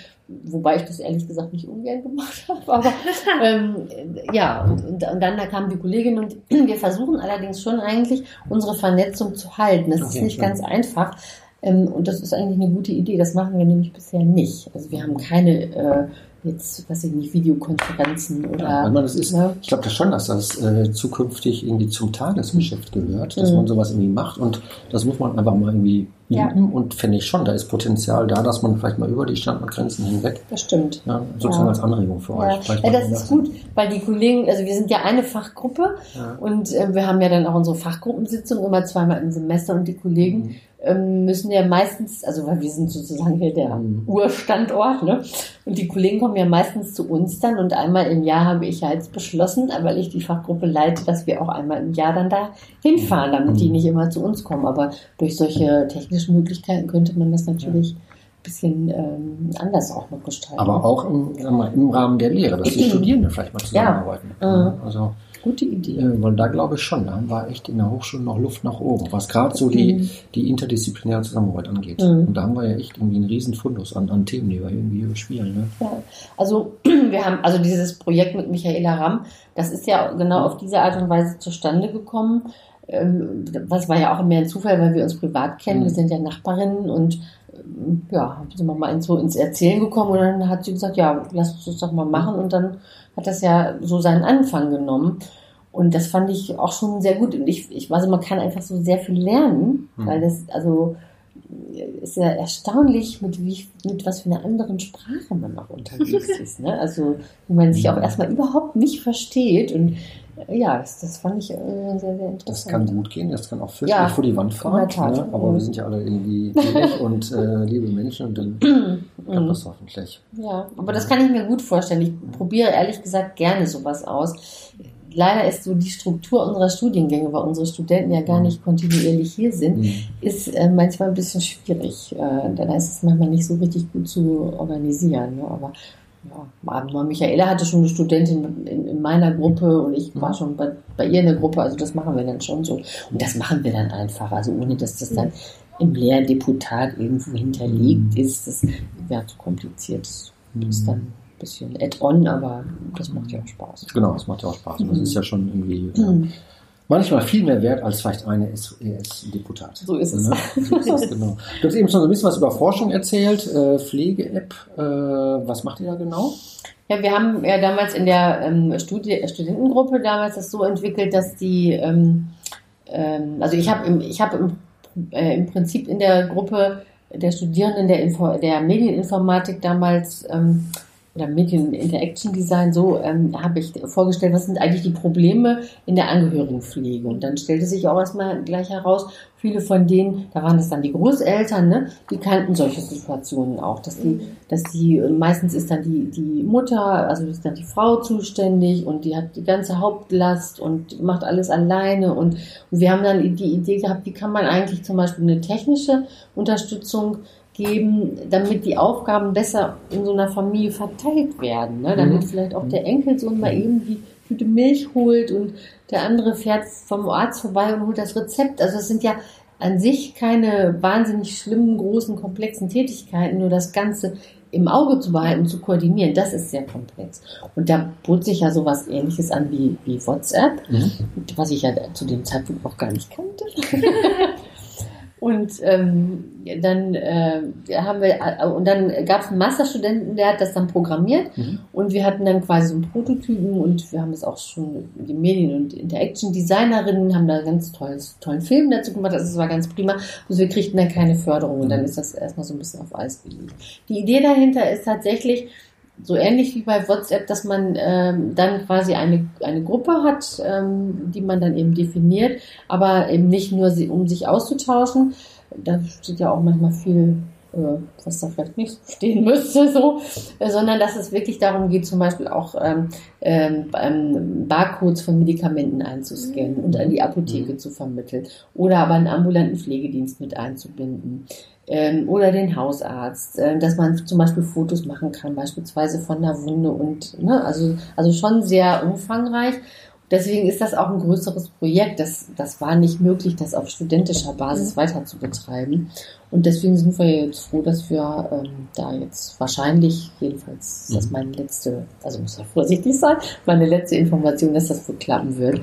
wobei ich das ehrlich gesagt nicht ungern gemacht habe, aber ähm, ja, und, und, und, dann da kam die Kollegin und wir versuchen allerdings schon eigentlich unsere Vernetzung zu halten. Das okay, ist nicht klar. ganz einfach. Ähm, und das ist eigentlich eine gute Idee. Das machen wir nämlich bisher nicht. Also wir haben keine äh, jetzt, was ich nicht, Videokonferenzen oder. Ja, man, das ist, ne? Ich glaube das schon, dass das äh, zukünftig irgendwie zum Tagesgeschäft gehört, dass mhm. man sowas irgendwie macht und das muss man einfach mal irgendwie üben ja. und finde ich schon, da ist Potenzial da, dass man vielleicht mal über die Standortgrenzen hinweg. Das stimmt. Ja, sozusagen als Anregung für euch. Ja, das ist gut, weil die Kollegen, also wir sind ja eine Fachgruppe und äh, wir haben ja dann auch unsere Fachgruppensitzung immer zweimal im Semester und die Kollegen mhm müssen ja meistens, also weil wir sind sozusagen hier der mhm. Urstandort, ne? Und die Kollegen kommen ja meistens zu uns dann und einmal im Jahr habe ich ja jetzt beschlossen, weil ich die Fachgruppe leite, dass wir auch einmal im Jahr dann da hinfahren, damit die mhm. nicht immer zu uns kommen. Aber durch solche technischen Möglichkeiten könnte man das natürlich ein bisschen ähm, anders auch noch gestalten. Aber auch im, mal, im Rahmen der Lehre, dass die Studierenden vielleicht mal zusammenarbeiten. Ja. Mhm. Also Gute Idee. Weil da glaube ich schon, da haben wir echt in der Hochschule noch Luft nach oben, was gerade so die, mhm. die interdisziplinäre Zusammenarbeit angeht. Mhm. Und da haben wir ja echt irgendwie einen riesen Fundus an, an Themen, die wir irgendwie überspielen. Ne? Ja, also wir haben, also dieses Projekt mit Michaela Ramm, das ist ja genau auf diese Art und Weise zustande gekommen. Ähm, was war ja auch mehr ein Zufall, weil wir uns privat kennen. Mhm. Wir sind ja Nachbarinnen und ähm, ja, sind wir mal so ins Erzählen gekommen und dann hat sie gesagt, ja, lass uns das doch mal machen und dann hat das ja so seinen Anfang genommen. Und das fand ich auch schon sehr gut. Und ich, ich weiß, man kann einfach so sehr viel lernen, mhm. weil das, also, ist ja erstaunlich, mit, wie, mit was für einer anderen Sprache man auch unterwegs ist. Ne? Also, wie man sich auch erstmal überhaupt nicht versteht. Und ja, das, das fand ich äh, sehr, sehr interessant. Das kann gut gehen, das kann auch fürchterlich ja, vor die Wand fahren. Ne? Aber wir sind ja alle irgendwie liebig und äh, liebe Menschen und dann klappt das hoffentlich. Ja, aber das kann ich mir gut vorstellen. Ich probiere ehrlich gesagt gerne sowas aus. Leider ist so die Struktur unserer Studiengänge, weil unsere Studenten ja gar mhm. nicht kontinuierlich hier sind, mhm. ist äh, manchmal ein bisschen schwierig. Äh, dann ist es manchmal nicht so richtig gut zu organisieren. Ne? Aber ja, Michaela hatte schon eine Studentin in, in, meiner Gruppe und ich war mhm. schon bei, bei ihr in der Gruppe, also das machen wir dann schon so. Und das machen wir dann einfach, also ohne dass das dann im leeren Deputat irgendwo hinterlegt mhm. ist. Das wäre zu kompliziert. Das ist dann ein bisschen add-on, aber das macht ja auch Spaß. Genau, das macht ja auch Spaß. Und das ist ja schon irgendwie. Mhm manchmal viel mehr wert als vielleicht eine ES-Deputat. So ist es. Ne? So ist es genau. Du hast eben schon so ein bisschen was über Forschung erzählt, äh, Pflege-App. Äh, was macht ihr da genau? Ja, wir haben ja damals in der ähm, Studi Studentengruppe damals das so entwickelt, dass die, ähm, ähm, also ich habe im, ich hab im, äh, im Prinzip in der Gruppe der Studierenden der, Info der Medieninformatik damals ähm, oder Medien Interaction Design, so ähm, habe ich vorgestellt, was sind eigentlich die Probleme in der Angehörigenpflege. Und dann stellte sich auch erstmal gleich heraus, viele von denen, da waren es dann die Großeltern, ne, die kannten solche Situationen auch, dass die, dass die, meistens ist dann die, die Mutter, also ist dann die Frau zuständig und die hat die ganze Hauptlast und macht alles alleine und, und wir haben dann die Idee gehabt, wie kann man eigentlich zum Beispiel eine technische Unterstützung geben, damit die Aufgaben besser in so einer Familie verteilt werden. Ne? Damit mhm. vielleicht auch der Enkelsohn mal eben die Tüte Milch holt und der andere fährt vom Arzt vorbei und holt das Rezept. Also es sind ja an sich keine wahnsinnig schlimmen, großen, komplexen Tätigkeiten, nur das Ganze im Auge zu behalten, zu koordinieren, das ist sehr komplex. Und da bot sich ja sowas ähnliches an wie, wie WhatsApp, mhm. was ich ja zu dem Zeitpunkt noch gar nicht kannte. Und ähm, dann äh, haben wir äh, und dann gab es einen Masterstudenten, der hat das dann programmiert mhm. und wir hatten dann quasi so einen Prototypen und wir haben es auch schon die Medien- und Interaction-Designerinnen haben da ganz tolles, tollen Film dazu gemacht. Also es war ganz prima. Also wir kriegten dann keine Förderung und dann mhm. ist das erstmal so ein bisschen auf Eis gelegt. Die Idee dahinter ist tatsächlich, so ähnlich wie bei WhatsApp, dass man ähm, dann quasi eine, eine Gruppe hat, ähm, die man dann eben definiert, aber eben nicht nur, sie, um sich auszutauschen. Da steht ja auch manchmal viel, äh, was da vielleicht nicht stehen müsste, so, äh, sondern dass es wirklich darum geht, zum Beispiel auch ähm, ähm, Barcodes von Medikamenten einzuscannen und an die Apotheke mhm. zu vermitteln oder aber einen ambulanten Pflegedienst mit einzubinden ähm, oder den Hausarzt, äh, dass man zum Beispiel Fotos machen kann, beispielsweise von einer Wunde und ne, also, also schon sehr umfangreich. Deswegen ist das auch ein größeres Projekt. Das, das war nicht möglich, das auf studentischer Basis mhm. weiter zu betreiben. Und deswegen sind wir jetzt froh, dass wir ähm, da jetzt wahrscheinlich, jedenfalls ist das mhm. meine letzte, also muss ja vorsichtig sein, meine letzte Information, dass das wohl klappen wird.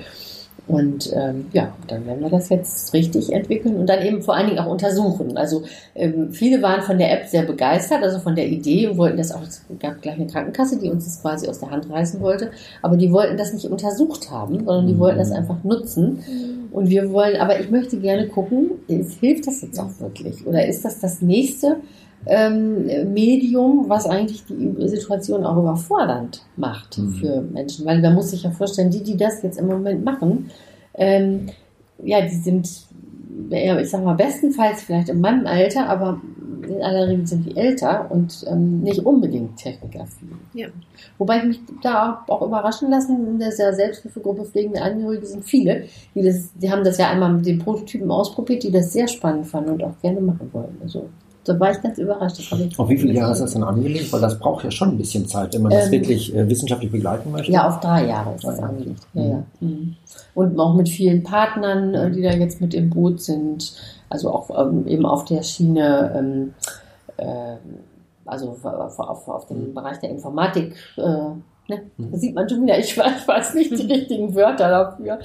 Und ähm, ja, dann werden wir das jetzt richtig entwickeln und dann eben vor allen Dingen auch untersuchen. Also ähm, viele waren von der App sehr begeistert, also von der Idee und wollten das auch, es gab gleich eine Krankenkasse, die uns das quasi aus der Hand reißen wollte, aber die wollten das nicht untersucht haben, sondern die wollten das mhm. einfach nutzen. Und wir wollen, aber ich möchte gerne gucken, hilft das jetzt auch wirklich? Oder ist das das nächste ähm, Medium, was eigentlich die Situation auch überfordernd macht mhm. für Menschen. Weil man muss sich ja vorstellen, die, die das jetzt im Moment machen, ähm, ja, die sind, ich sag mal, bestenfalls vielleicht in meinem Alter, aber in aller Regel sind die älter und ähm, nicht unbedingt technikaffin. Ja. Wobei ich mich da auch überraschen lassen, in der Selbsthilfegruppe pflegende Angehörige sind viele, die das, die haben das ja einmal mit den Prototypen ausprobiert, die das sehr spannend fanden und auch gerne machen wollten. Also da war ich ganz überrascht. Das ich auf wie viele Jahre ist das dann angelegt? Weil das braucht ja schon ein bisschen Zeit, wenn man das ähm, wirklich äh, wissenschaftlich begleiten möchte. Ja, auf drei Jahre ist das angelegt. Ja, ja. Mhm. Und auch mit vielen Partnern, äh, die da jetzt mit im Boot sind. Also auch ähm, eben auf der Schiene, ähm, äh, also auf, auf, auf dem Bereich der Informatik. Äh, Ne? Mhm. Da sieht man schon wieder, ich weiß, nicht die richtigen Wörter dafür.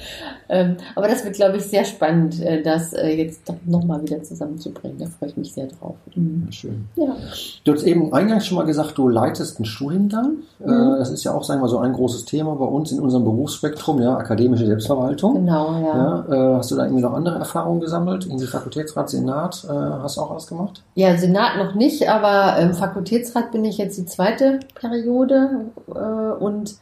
Ähm, aber das wird, glaube ich, sehr spannend, äh, das äh, jetzt nochmal wieder zusammenzubringen. Da freue ich mich sehr drauf. Mhm. Schön. Ja. Du hast eben eingangs schon mal gesagt, du leitest einen Studiengang. Äh, mhm. das ist ja auch, sagen wir mal, so ein großes Thema bei uns in unserem Berufsspektrum, ja, akademische Selbstverwaltung. Genau, ja. ja äh, hast du da irgendwie noch andere Erfahrungen gesammelt? Irgendwie Fakultätsrat, Senat, äh, hast du auch was gemacht? Ja, Senat noch nicht, aber im Fakultätsrat bin ich jetzt die zweite Periode und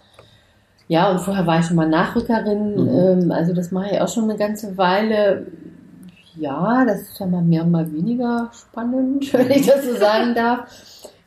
ja, und vorher war ich schon mal Nachrückerin, mhm. ähm, also das mache ich auch schon eine ganze Weile. Ja, das ist ja mal mehr, mal weniger spannend, wenn ich das so sagen darf.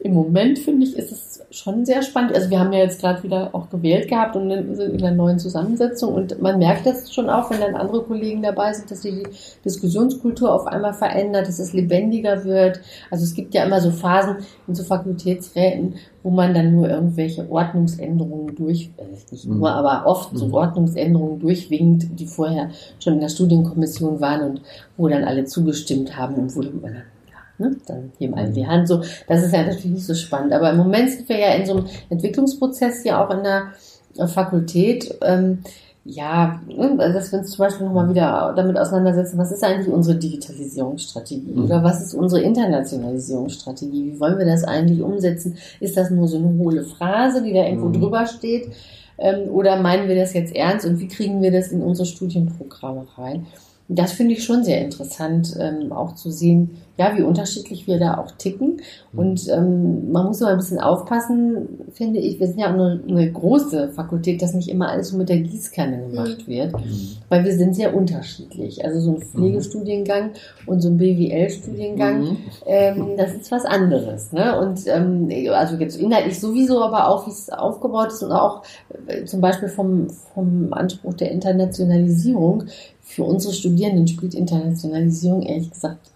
Im Moment finde ich, ist es schon sehr spannend. Also wir haben ja jetzt gerade wieder auch gewählt gehabt und sind in einer neuen Zusammensetzung und man merkt das schon auch, wenn dann andere Kollegen dabei sind, dass die Diskussionskultur auf einmal verändert, dass es lebendiger wird. Also es gibt ja immer so Phasen in so Fakultätsräten, wo man dann nur irgendwelche Ordnungsänderungen durch, also nicht nur, mhm. aber oft so mhm. Ordnungsänderungen durchwinkt, die vorher schon in der Studienkommission waren und wo dann alle zugestimmt haben und wo man dann Ne? Dann geben alle die Hand so. Das ist ja natürlich nicht so spannend. Aber im Moment sind wir ja in so einem Entwicklungsprozess ja auch in der äh, Fakultät. Ähm, ja, ne, also dass wir uns zum Beispiel nochmal wieder damit auseinandersetzen, was ist eigentlich unsere Digitalisierungsstrategie mhm. oder was ist unsere Internationalisierungsstrategie? Wie wollen wir das eigentlich umsetzen? Ist das nur so eine hohle Phrase, die da irgendwo mhm. drüber steht? Ähm, oder meinen wir das jetzt ernst und wie kriegen wir das in unsere Studienprogramme rein? Das finde ich schon sehr interessant, ähm, auch zu sehen, ja, wie unterschiedlich wir da auch ticken. Mhm. Und ähm, man muss immer ein bisschen aufpassen, finde ich. Wir sind ja auch eine, eine große Fakultät, dass nicht immer alles so mit der Gießkanne gemacht mhm. wird, mhm. weil wir sind sehr unterschiedlich. Also so ein Pflegestudiengang und so ein BWL-Studiengang, mhm. ähm, das ist was anderes. Ne? Und ähm, also jetzt inhaltlich sowieso, aber auch wie es aufgebaut ist und auch äh, zum Beispiel vom, vom Anspruch der Internationalisierung. Für unsere Studierenden spielt Internationalisierung ehrlich gesagt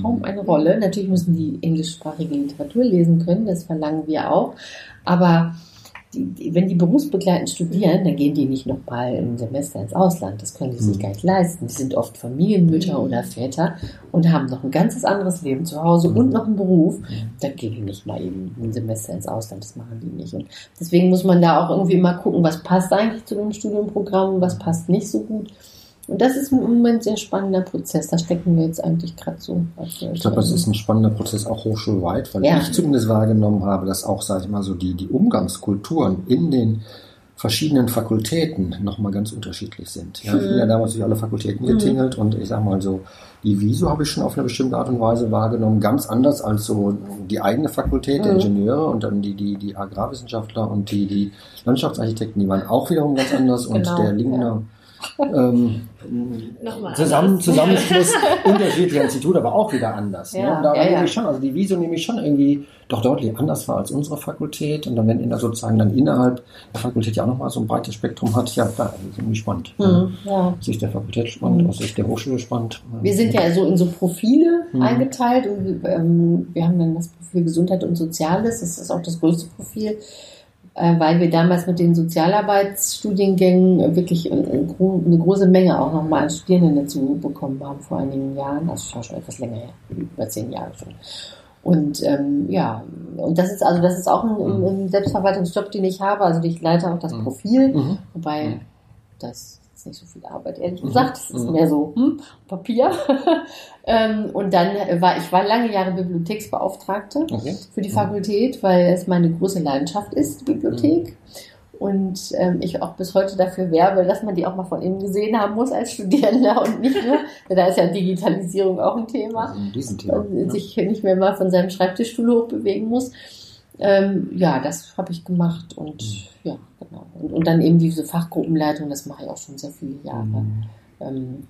kaum mhm. eine Rolle. Natürlich müssen die englischsprachige Literatur lesen können, das verlangen wir auch. Aber die, die, wenn die berufsbegleitend studieren, dann gehen die nicht noch mal ein Semester ins Ausland. Das können die sich mhm. gar nicht leisten. Die sind oft Familienmütter oder Väter und haben noch ein ganzes anderes Leben zu Hause und noch einen Beruf. Da gehen die nicht mal eben ein Semester ins Ausland. Das machen die nicht. Und deswegen muss man da auch irgendwie mal gucken, was passt eigentlich zu dem Studienprogramm, was passt nicht so gut. Und das ist im Moment ein sehr spannender Prozess. Da stecken wir jetzt eigentlich gerade so. Ich glaube, das ist ein spannender Prozess auch hochschulweit, weil ja. ich zumindest wahrgenommen habe, dass auch, sage ich mal, so die, die Umgangskulturen in den verschiedenen Fakultäten nochmal ganz unterschiedlich sind. Ja, ich bin ja damals durch alle Fakultäten mhm. getingelt und ich sage mal so, die Visu habe ich schon auf eine bestimmte Art und Weise wahrgenommen, ganz anders als so die eigene Fakultät der mhm. Ingenieure und dann die, die, die Agrarwissenschaftler und die, die Landschaftsarchitekten, die waren auch wiederum ganz anders und genau, der Lingner ja ähm, zusammen, Zusammenschluss unterschiedlicher Institute, aber auch wieder anders. Ne? Ja, ne? Und da ja, nehme ich schon, also die Viso nehme ich schon irgendwie doch deutlich anders war als unsere Fakultät. Und dann, wenn er sozusagen dann innerhalb der Fakultät ja auch nochmal so ein breites Spektrum hat, ja, da ist irgendwie spannend. Mhm, ja. Aus Sicht der Fakultät spannend, mhm. aus Sicht der Hochschule spannend. Wir sind ja so in so Profile mhm. eingeteilt und ähm, wir haben dann das Profil Gesundheit und Soziales, das ist auch das größte Profil. Äh, weil wir damals mit den Sozialarbeitsstudiengängen wirklich eine große Menge auch nochmal an Studierenden dazu bekommen haben vor einigen Jahren, also schon etwas länger her, über zehn Jahre schon. Und ähm, ja, und das ist also das ist auch ein, ein, Selbstverwaltungsjob, den ich habe. Also ich leite auch das mhm. Profil, mhm. wobei mhm. das ist nicht so viel Arbeit, ehrlich mhm. gesagt. Es ist mhm. mehr so hm, Papier. ähm, und dann war ich war lange Jahre Bibliotheksbeauftragte okay. für die mhm. Fakultät, weil es meine große Leidenschaft ist, die Bibliothek. Und ähm, ich auch bis heute dafür werbe, dass man die auch mal von innen gesehen haben muss als Studierender und nicht nur, da ist ja Digitalisierung auch ein Thema, also Thema ja. sich nicht mehr mal von seinem Schreibtischstuhl hochbewegen muss. Ähm, ja, das habe ich gemacht und ja. Und, dann eben diese Fachgruppenleitung, das mache ich auch schon sehr viele Jahre. Mhm. Ähm,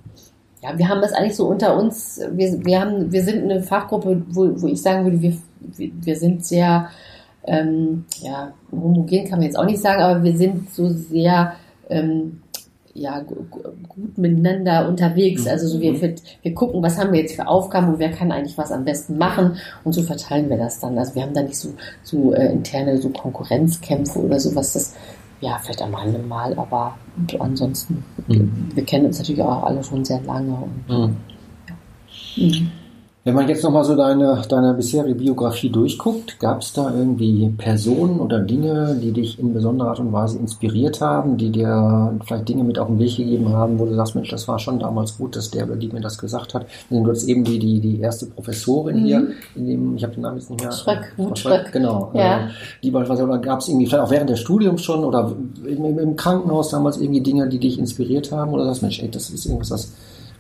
ja, wir haben das eigentlich so unter uns, wir, wir, haben, wir sind eine Fachgruppe, wo, wo ich sagen würde, wir, wir sind sehr, ähm, ja, homogen kann man jetzt auch nicht sagen, aber wir sind so sehr ähm, ja, gut miteinander unterwegs. Also so wir, mhm. wir gucken, was haben wir jetzt für Aufgaben und wer kann eigentlich was am besten machen und so verteilen wir das dann. Also wir haben da nicht so, so äh, interne so Konkurrenzkämpfe oder sowas. Das ja, vielleicht am Rande mal, aber ansonsten, mhm. wir kennen uns natürlich auch alle schon sehr lange. Und, mhm. Ja. Mhm. Wenn man jetzt nochmal so deine, deine bisherige Biografie durchguckt, gab es da irgendwie Personen oder Dinge, die dich in besonderer Art und Weise inspiriert haben, die dir vielleicht Dinge mit auf den Weg gegeben haben, wo du sagst, Mensch, das war schon damals gut, dass der oder die mir das gesagt hat. Du hast eben die, die, die erste Professorin mhm. hier, in dem, ich habe den Namen jetzt nicht mehr. Schröck, Ruth Schröck. Genau. Ja. Äh, die beispielsweise, oder gab es irgendwie vielleicht auch während des Studiums schon oder im, im, Krankenhaus damals irgendwie Dinge, die dich inspiriert haben oder sagst, Mensch, ey, das ist irgendwas, das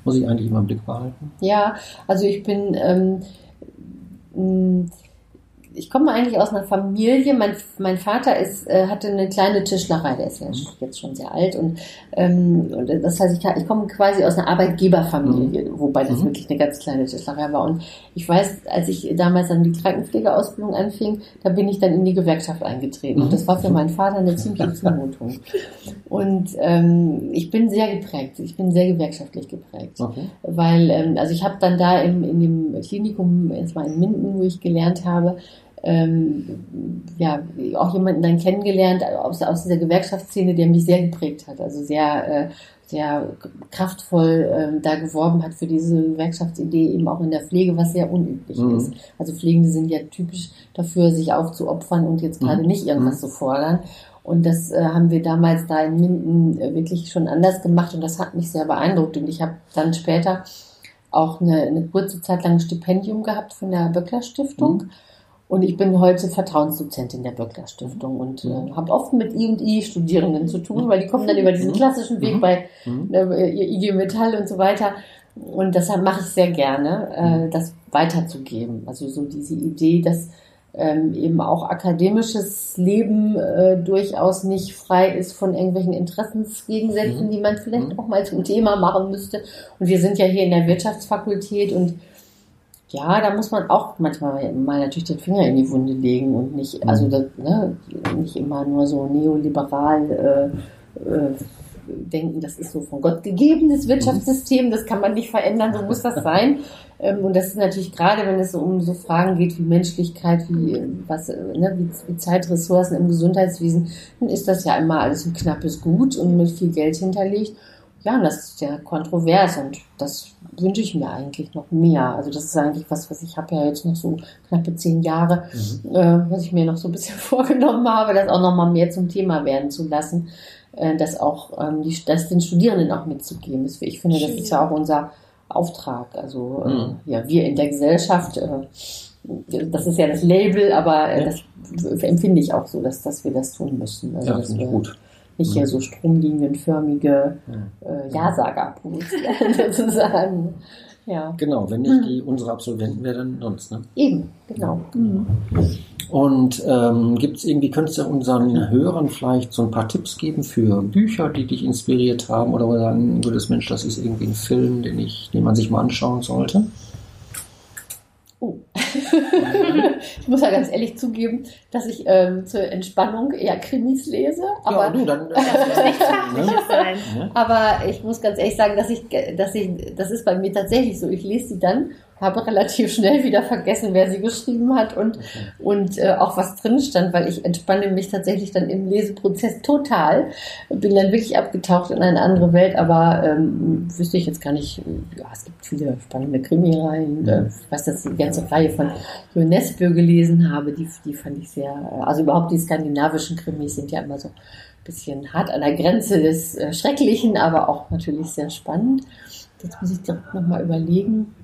muss ich eigentlich immer im Blick behalten. Ja, also ich bin ähm, ich komme eigentlich aus einer Familie. Mein, mein Vater ist, äh, hatte eine kleine Tischlerei, der ist ja mhm. jetzt schon sehr alt. Und, ähm, und das heißt, ich, ich komme quasi aus einer Arbeitgeberfamilie, mhm. wobei das mhm. wirklich eine ganz kleine Tischlerei war. Und ich weiß, als ich damals an die Krankenpflegeausbildung anfing, da bin ich dann in die Gewerkschaft eingetreten. Mhm. Und das war für meinen Vater eine ziemliche Zumutung. Und ähm, ich bin sehr geprägt. Ich bin sehr gewerkschaftlich geprägt. Okay. Weil, ähm, also ich habe dann da im, in dem Klinikum, erstmal in Minden, wo ich gelernt habe, ähm, ja, auch jemanden dann kennengelernt aus, aus dieser Gewerkschaftsszene, der mich sehr geprägt hat, also sehr, äh, sehr kraftvoll äh, da geworben hat für diese Gewerkschaftsidee, eben auch in der Pflege, was sehr unüblich mhm. ist. Also Pflegende sind ja typisch dafür, sich aufzuopfern und jetzt gerade mhm. nicht irgendwas mhm. zu fordern. Und das äh, haben wir damals da in Minden äh, wirklich schon anders gemacht und das hat mich sehr beeindruckt. Und ich habe dann später auch eine, eine kurze Zeit lang ein Stipendium gehabt von der Böckler Stiftung. Mhm und ich bin heute Vertrauensdozentin der Böckler Stiftung und äh, habe oft mit I&I-Studierenden zu tun, weil die kommen dann über diesen klassischen Weg bei äh, IG Metall und so weiter. Und deshalb mache ich sehr gerne, äh, das weiterzugeben. Also so diese Idee, dass ähm, eben auch akademisches Leben äh, durchaus nicht frei ist von irgendwelchen Interessensgegensätzen, mhm. die man vielleicht mhm. auch mal zum Thema machen müsste. Und wir sind ja hier in der Wirtschaftsfakultät und ja, da muss man auch manchmal mal natürlich den Finger in die Wunde legen und nicht, mhm. also das, ne, nicht immer nur so neoliberal äh, äh, denken, das ist so von Gott gegebenes Wirtschaftssystem, das kann man nicht verändern, so muss das sein. Ähm, und das ist natürlich gerade, wenn es um so Fragen geht wie Menschlichkeit, wie, was, ne, wie, wie Zeitressourcen im Gesundheitswesen, dann ist das ja immer alles ein knappes Gut und mit viel Geld hinterlegt. Ja, und das ist ja kontrovers und das wünsche ich mir eigentlich noch mehr. Also das ist eigentlich was, was ich habe ja jetzt noch so knappe zehn Jahre, mhm. äh, was ich mir noch so ein bisschen vorgenommen habe, das auch noch mal mehr zum Thema werden zu lassen, äh, das auch ähm, die, das den Studierenden auch mitzugeben. Das, ich finde, das ist ja auch unser Auftrag. Also äh, mhm. ja, wir in der Gesellschaft. Äh, das ist ja das Label, aber äh, das empfinde ich auch so, dass, dass wir das tun müssen. Also, ja, das finde ich gut nicht hier so stromlinienförmige äh, Ja-Sager produzieren, sozusagen. Ja. Genau, wenn nicht die unsere Absolventen, wer dann sonst, ne? Eben, genau. Mhm. Und ähm, gibt es irgendwie, könntest du unseren Hörern vielleicht so ein paar Tipps geben für Bücher, die dich inspiriert haben oder wo du sagen würdest, Mensch, das ist irgendwie ein Film, den ich, den man sich mal anschauen sollte? Oh. ich muss ja ganz ehrlich zugeben, dass ich ähm, zur Entspannung eher Krimis lese. Aber, ja, du, dann, das muss nicht Fachliches sein. Aber ich muss ganz ehrlich sagen, dass ich, dass ich, das ist bei mir tatsächlich so. Ich lese sie dann habe relativ schnell wieder vergessen, wer sie geschrieben hat und, und äh, auch was drin stand, weil ich entspanne mich tatsächlich dann im Leseprozess total. Bin dann wirklich abgetaucht in eine andere Welt, aber ähm, wüsste ich jetzt gar nicht, ja, es gibt viele spannende Krimireihen. Äh, ich weiß, dass ich die ganze Reihe von Nesbø gelesen habe, die, die fand ich sehr, also überhaupt die skandinavischen Krimis sind ja immer so ein bisschen hart an der Grenze des äh, Schrecklichen, aber auch natürlich sehr spannend. Jetzt muss ich direkt nochmal überlegen.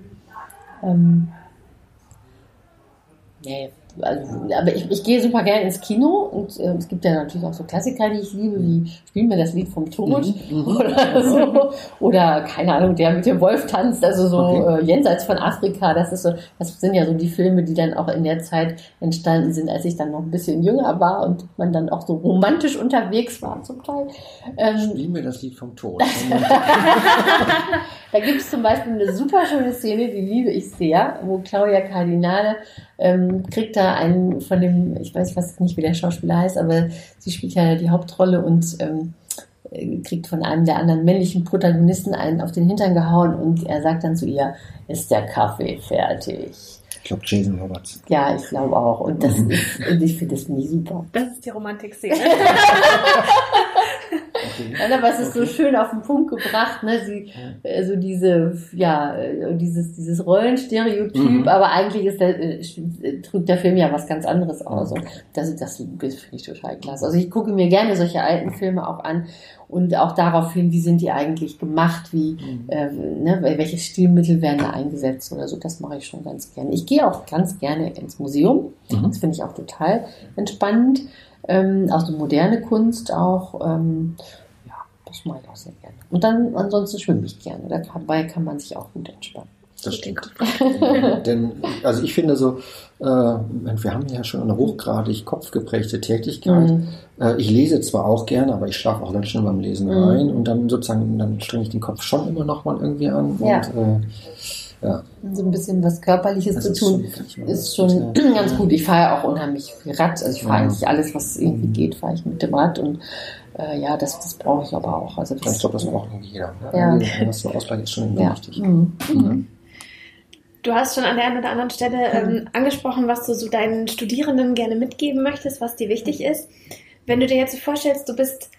Ähm, nee, also, aber ich, ich gehe super gerne ins Kino und äh, es gibt ja natürlich auch so Klassiker, die ich liebe, wie Spiel mir das Lied vom Tod mhm. mhm. oder so. Oder keine Ahnung, der mit dem Wolf tanzt, also so okay. äh, jenseits von Afrika. Das ist so, das sind ja so die Filme, die dann auch in der Zeit entstanden sind, als ich dann noch ein bisschen jünger war und man dann auch so romantisch unterwegs war zum Teil. Ähm, Spiel mir das Lied vom Tod. Da gibt es zum Beispiel eine super schöne Szene, die liebe ich sehr, wo Claudia Cardinale ähm, kriegt da einen von dem, ich weiß fast nicht, wie der Schauspieler heißt, aber sie spielt ja die Hauptrolle und ähm, äh, kriegt von einem der anderen männlichen Protagonisten einen auf den Hintern gehauen und er sagt dann zu ihr, ist der Kaffee fertig? Ich glaube Jason Roberts. Ja, ich glaube auch. Und das ist, und ich finde das nie super. Das ist die Romantik-Szene. Okay. aber es ist okay. so schön auf den Punkt gebracht, ne? Sie, also diese, ja, dieses, dieses Rollenstereotyp, mhm. aber eigentlich ist der, äh, drückt der Film ja was ganz anderes aus. Und das, das finde ich total klasse. Also ich gucke mir gerne solche alten Filme auch an und auch darauf hin, wie sind die eigentlich gemacht, wie, mhm. äh, ne, welche Stilmittel werden da eingesetzt oder so. Das mache ich schon ganz gerne. Ich gehe auch ganz gerne ins Museum. Mhm. Das finde ich auch total entspannend ähm, also moderne Kunst auch. Ähm, ja, das mache ich auch sehr gerne. Und dann ansonsten schwimme ich gerne. Dabei kann man sich auch gut entspannen. Das stimmt. Denn, also ich finde so, äh, wir haben ja schon eine hochgradig kopfgeprägte Tätigkeit. Mhm. Äh, ich lese zwar auch gerne, aber ich schlafe auch ganz schnell beim Lesen mhm. ein und dann sozusagen, dann strenge ich den Kopf schon immer noch mal irgendwie an. Ja. Und, äh, ja. So ein bisschen was Körperliches das zu tun, ist schon, ist schon ganz gut. Ich fahre ja auch unheimlich viel Rad. Also ich fahre ja. eigentlich alles, was irgendwie geht, fahre ich mit dem Rad und äh, ja, das, das brauche ich aber auch. Also das, ich glaube, das braucht irgendwie jeder. Ne? Ja. Was so Ausgleich ist schon ja. wichtig. Mhm. Mhm. Du hast schon an der einen oder anderen Stelle ähm, angesprochen, was du so deinen Studierenden gerne mitgeben möchtest, was dir wichtig ist. Wenn du dir jetzt vorstellst, du bist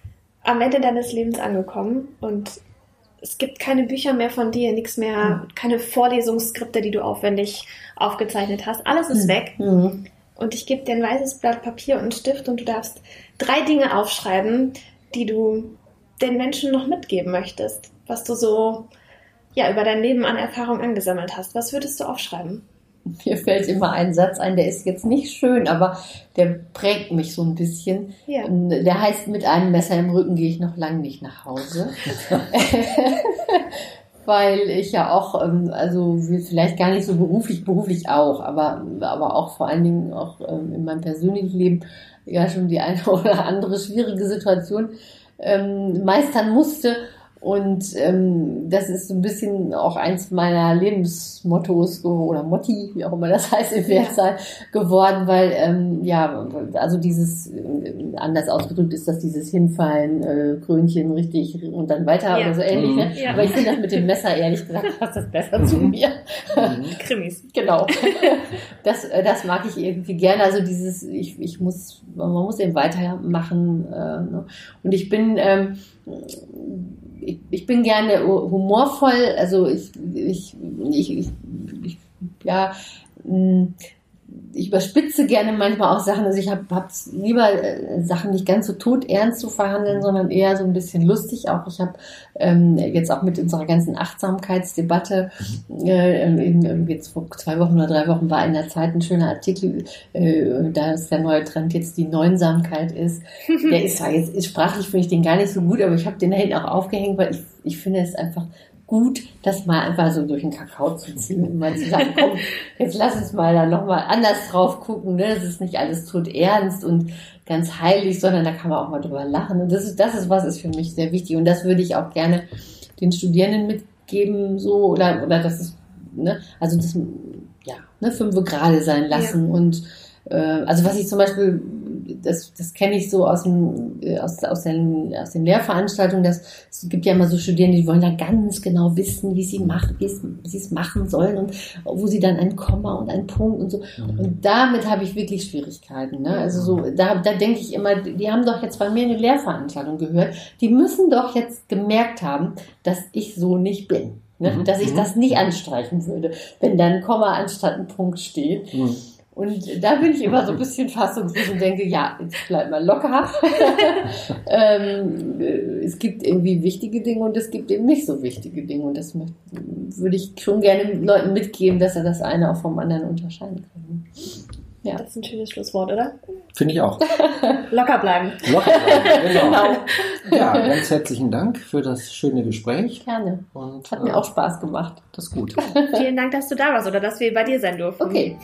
am Ende deines Lebens angekommen und es gibt keine Bücher mehr von dir, nichts mehr, mhm. keine Vorlesungsskripte, die du aufwendig aufgezeichnet hast. Alles ist mhm. weg. Mhm. Und ich gebe dir ein weißes Blatt Papier und einen Stift und du darfst drei Dinge aufschreiben, die du den Menschen noch mitgeben möchtest, was du so ja über dein Leben an Erfahrung angesammelt hast. Was würdest du aufschreiben? Mir fällt immer ein Satz ein, der ist jetzt nicht schön, aber der prägt mich so ein bisschen. Ja. Der heißt, mit einem Messer im Rücken gehe ich noch lang nicht nach Hause. Weil ich ja auch, ähm, also vielleicht gar nicht so beruflich, beruflich auch, aber, aber auch vor allen Dingen auch ähm, in meinem persönlichen Leben ja schon die eine oder andere schwierige Situation ähm, meistern musste und ähm, das ist so ein bisschen auch eins meiner Lebensmottos oder Motti, wie auch immer das heißt im Wertsaal, ja. geworden, weil ähm, ja, also dieses äh, anders ausgedrückt ist, dass dieses Hinfallen, äh, Krönchen richtig und dann weiter ja. oder so ähnlich. Ne? Mhm. Ja. Aber ich finde das mit dem Messer ehrlich gesagt passt das besser zu mhm. mir. Mhm. Krimis. genau. Das, äh, das mag ich irgendwie gerne. Also dieses, ich, ich muss, man muss eben weitermachen. Äh, ne? Und ich bin ähm, ich, ich bin gerne humorvoll, also ich, ich, ich, ich, ich ja, hm, ich überspitze gerne manchmal auch Sachen. Also ich habe es lieber, äh, Sachen nicht ganz so tot ernst zu verhandeln, sondern eher so ein bisschen lustig. Auch ich habe ähm, jetzt auch mit unserer ganzen Achtsamkeitsdebatte, äh, in, jetzt vor zwei Wochen oder drei Wochen war in der Zeit ein schöner Artikel, äh, da ist der neue Trend jetzt die Neunsamkeit ist. Der ist zwar jetzt ist sprachlich finde ich den gar nicht so gut, aber ich habe den da hinten auch aufgehängt, weil ich, ich finde es einfach gut, das mal einfach so durch den Kakao zu ziehen und mal zu sagen, komm, jetzt lass uns mal da nochmal anders drauf gucken. Ne? Das ist nicht alles tot ernst und ganz heilig, sondern da kann man auch mal drüber lachen. Und das ist, das ist was ist für mich sehr wichtig. Und das würde ich auch gerne den Studierenden mitgeben, so, oder, oder das ist, ne, also das, ja, ne, fünf gerade sein lassen ja. und, äh, also was ich zum Beispiel das, das kenne ich so aus, dem, äh, aus, aus, den, aus den Lehrveranstaltungen, dass es gibt ja immer so Studierende, die wollen dann ganz genau wissen, wie sie machen, wie sie es machen sollen und wo sie dann ein Komma und ein Punkt und so. Mhm. Und damit habe ich wirklich Schwierigkeiten. Ne? Also so, da, da denke ich immer, die haben doch jetzt bei mir eine Lehrveranstaltung gehört, die müssen doch jetzt gemerkt haben, dass ich so nicht bin. Ne? Mhm. Dass ich mhm. das nicht anstreichen würde, wenn dann ein Komma anstatt ein Punkt steht. Mhm. Und da bin ich immer so ein bisschen fassungslos und denke, ja, jetzt bleib mal locker. ähm, es gibt irgendwie wichtige Dinge und es gibt eben nicht so wichtige Dinge. Und das würde ich schon gerne Leuten mitgeben, dass er das eine auch vom anderen unterscheiden kann. Ja. Das ist ein schönes Schlusswort, oder? Finde ich auch. Locker bleiben. Locker bleiben, genau. genau. Ja, ganz herzlichen Dank für das schöne Gespräch. Gerne. Und, Hat äh, mir auch Spaß gemacht. Das ist gut. Vielen Dank, dass du da warst oder dass wir bei dir sein durften. Okay.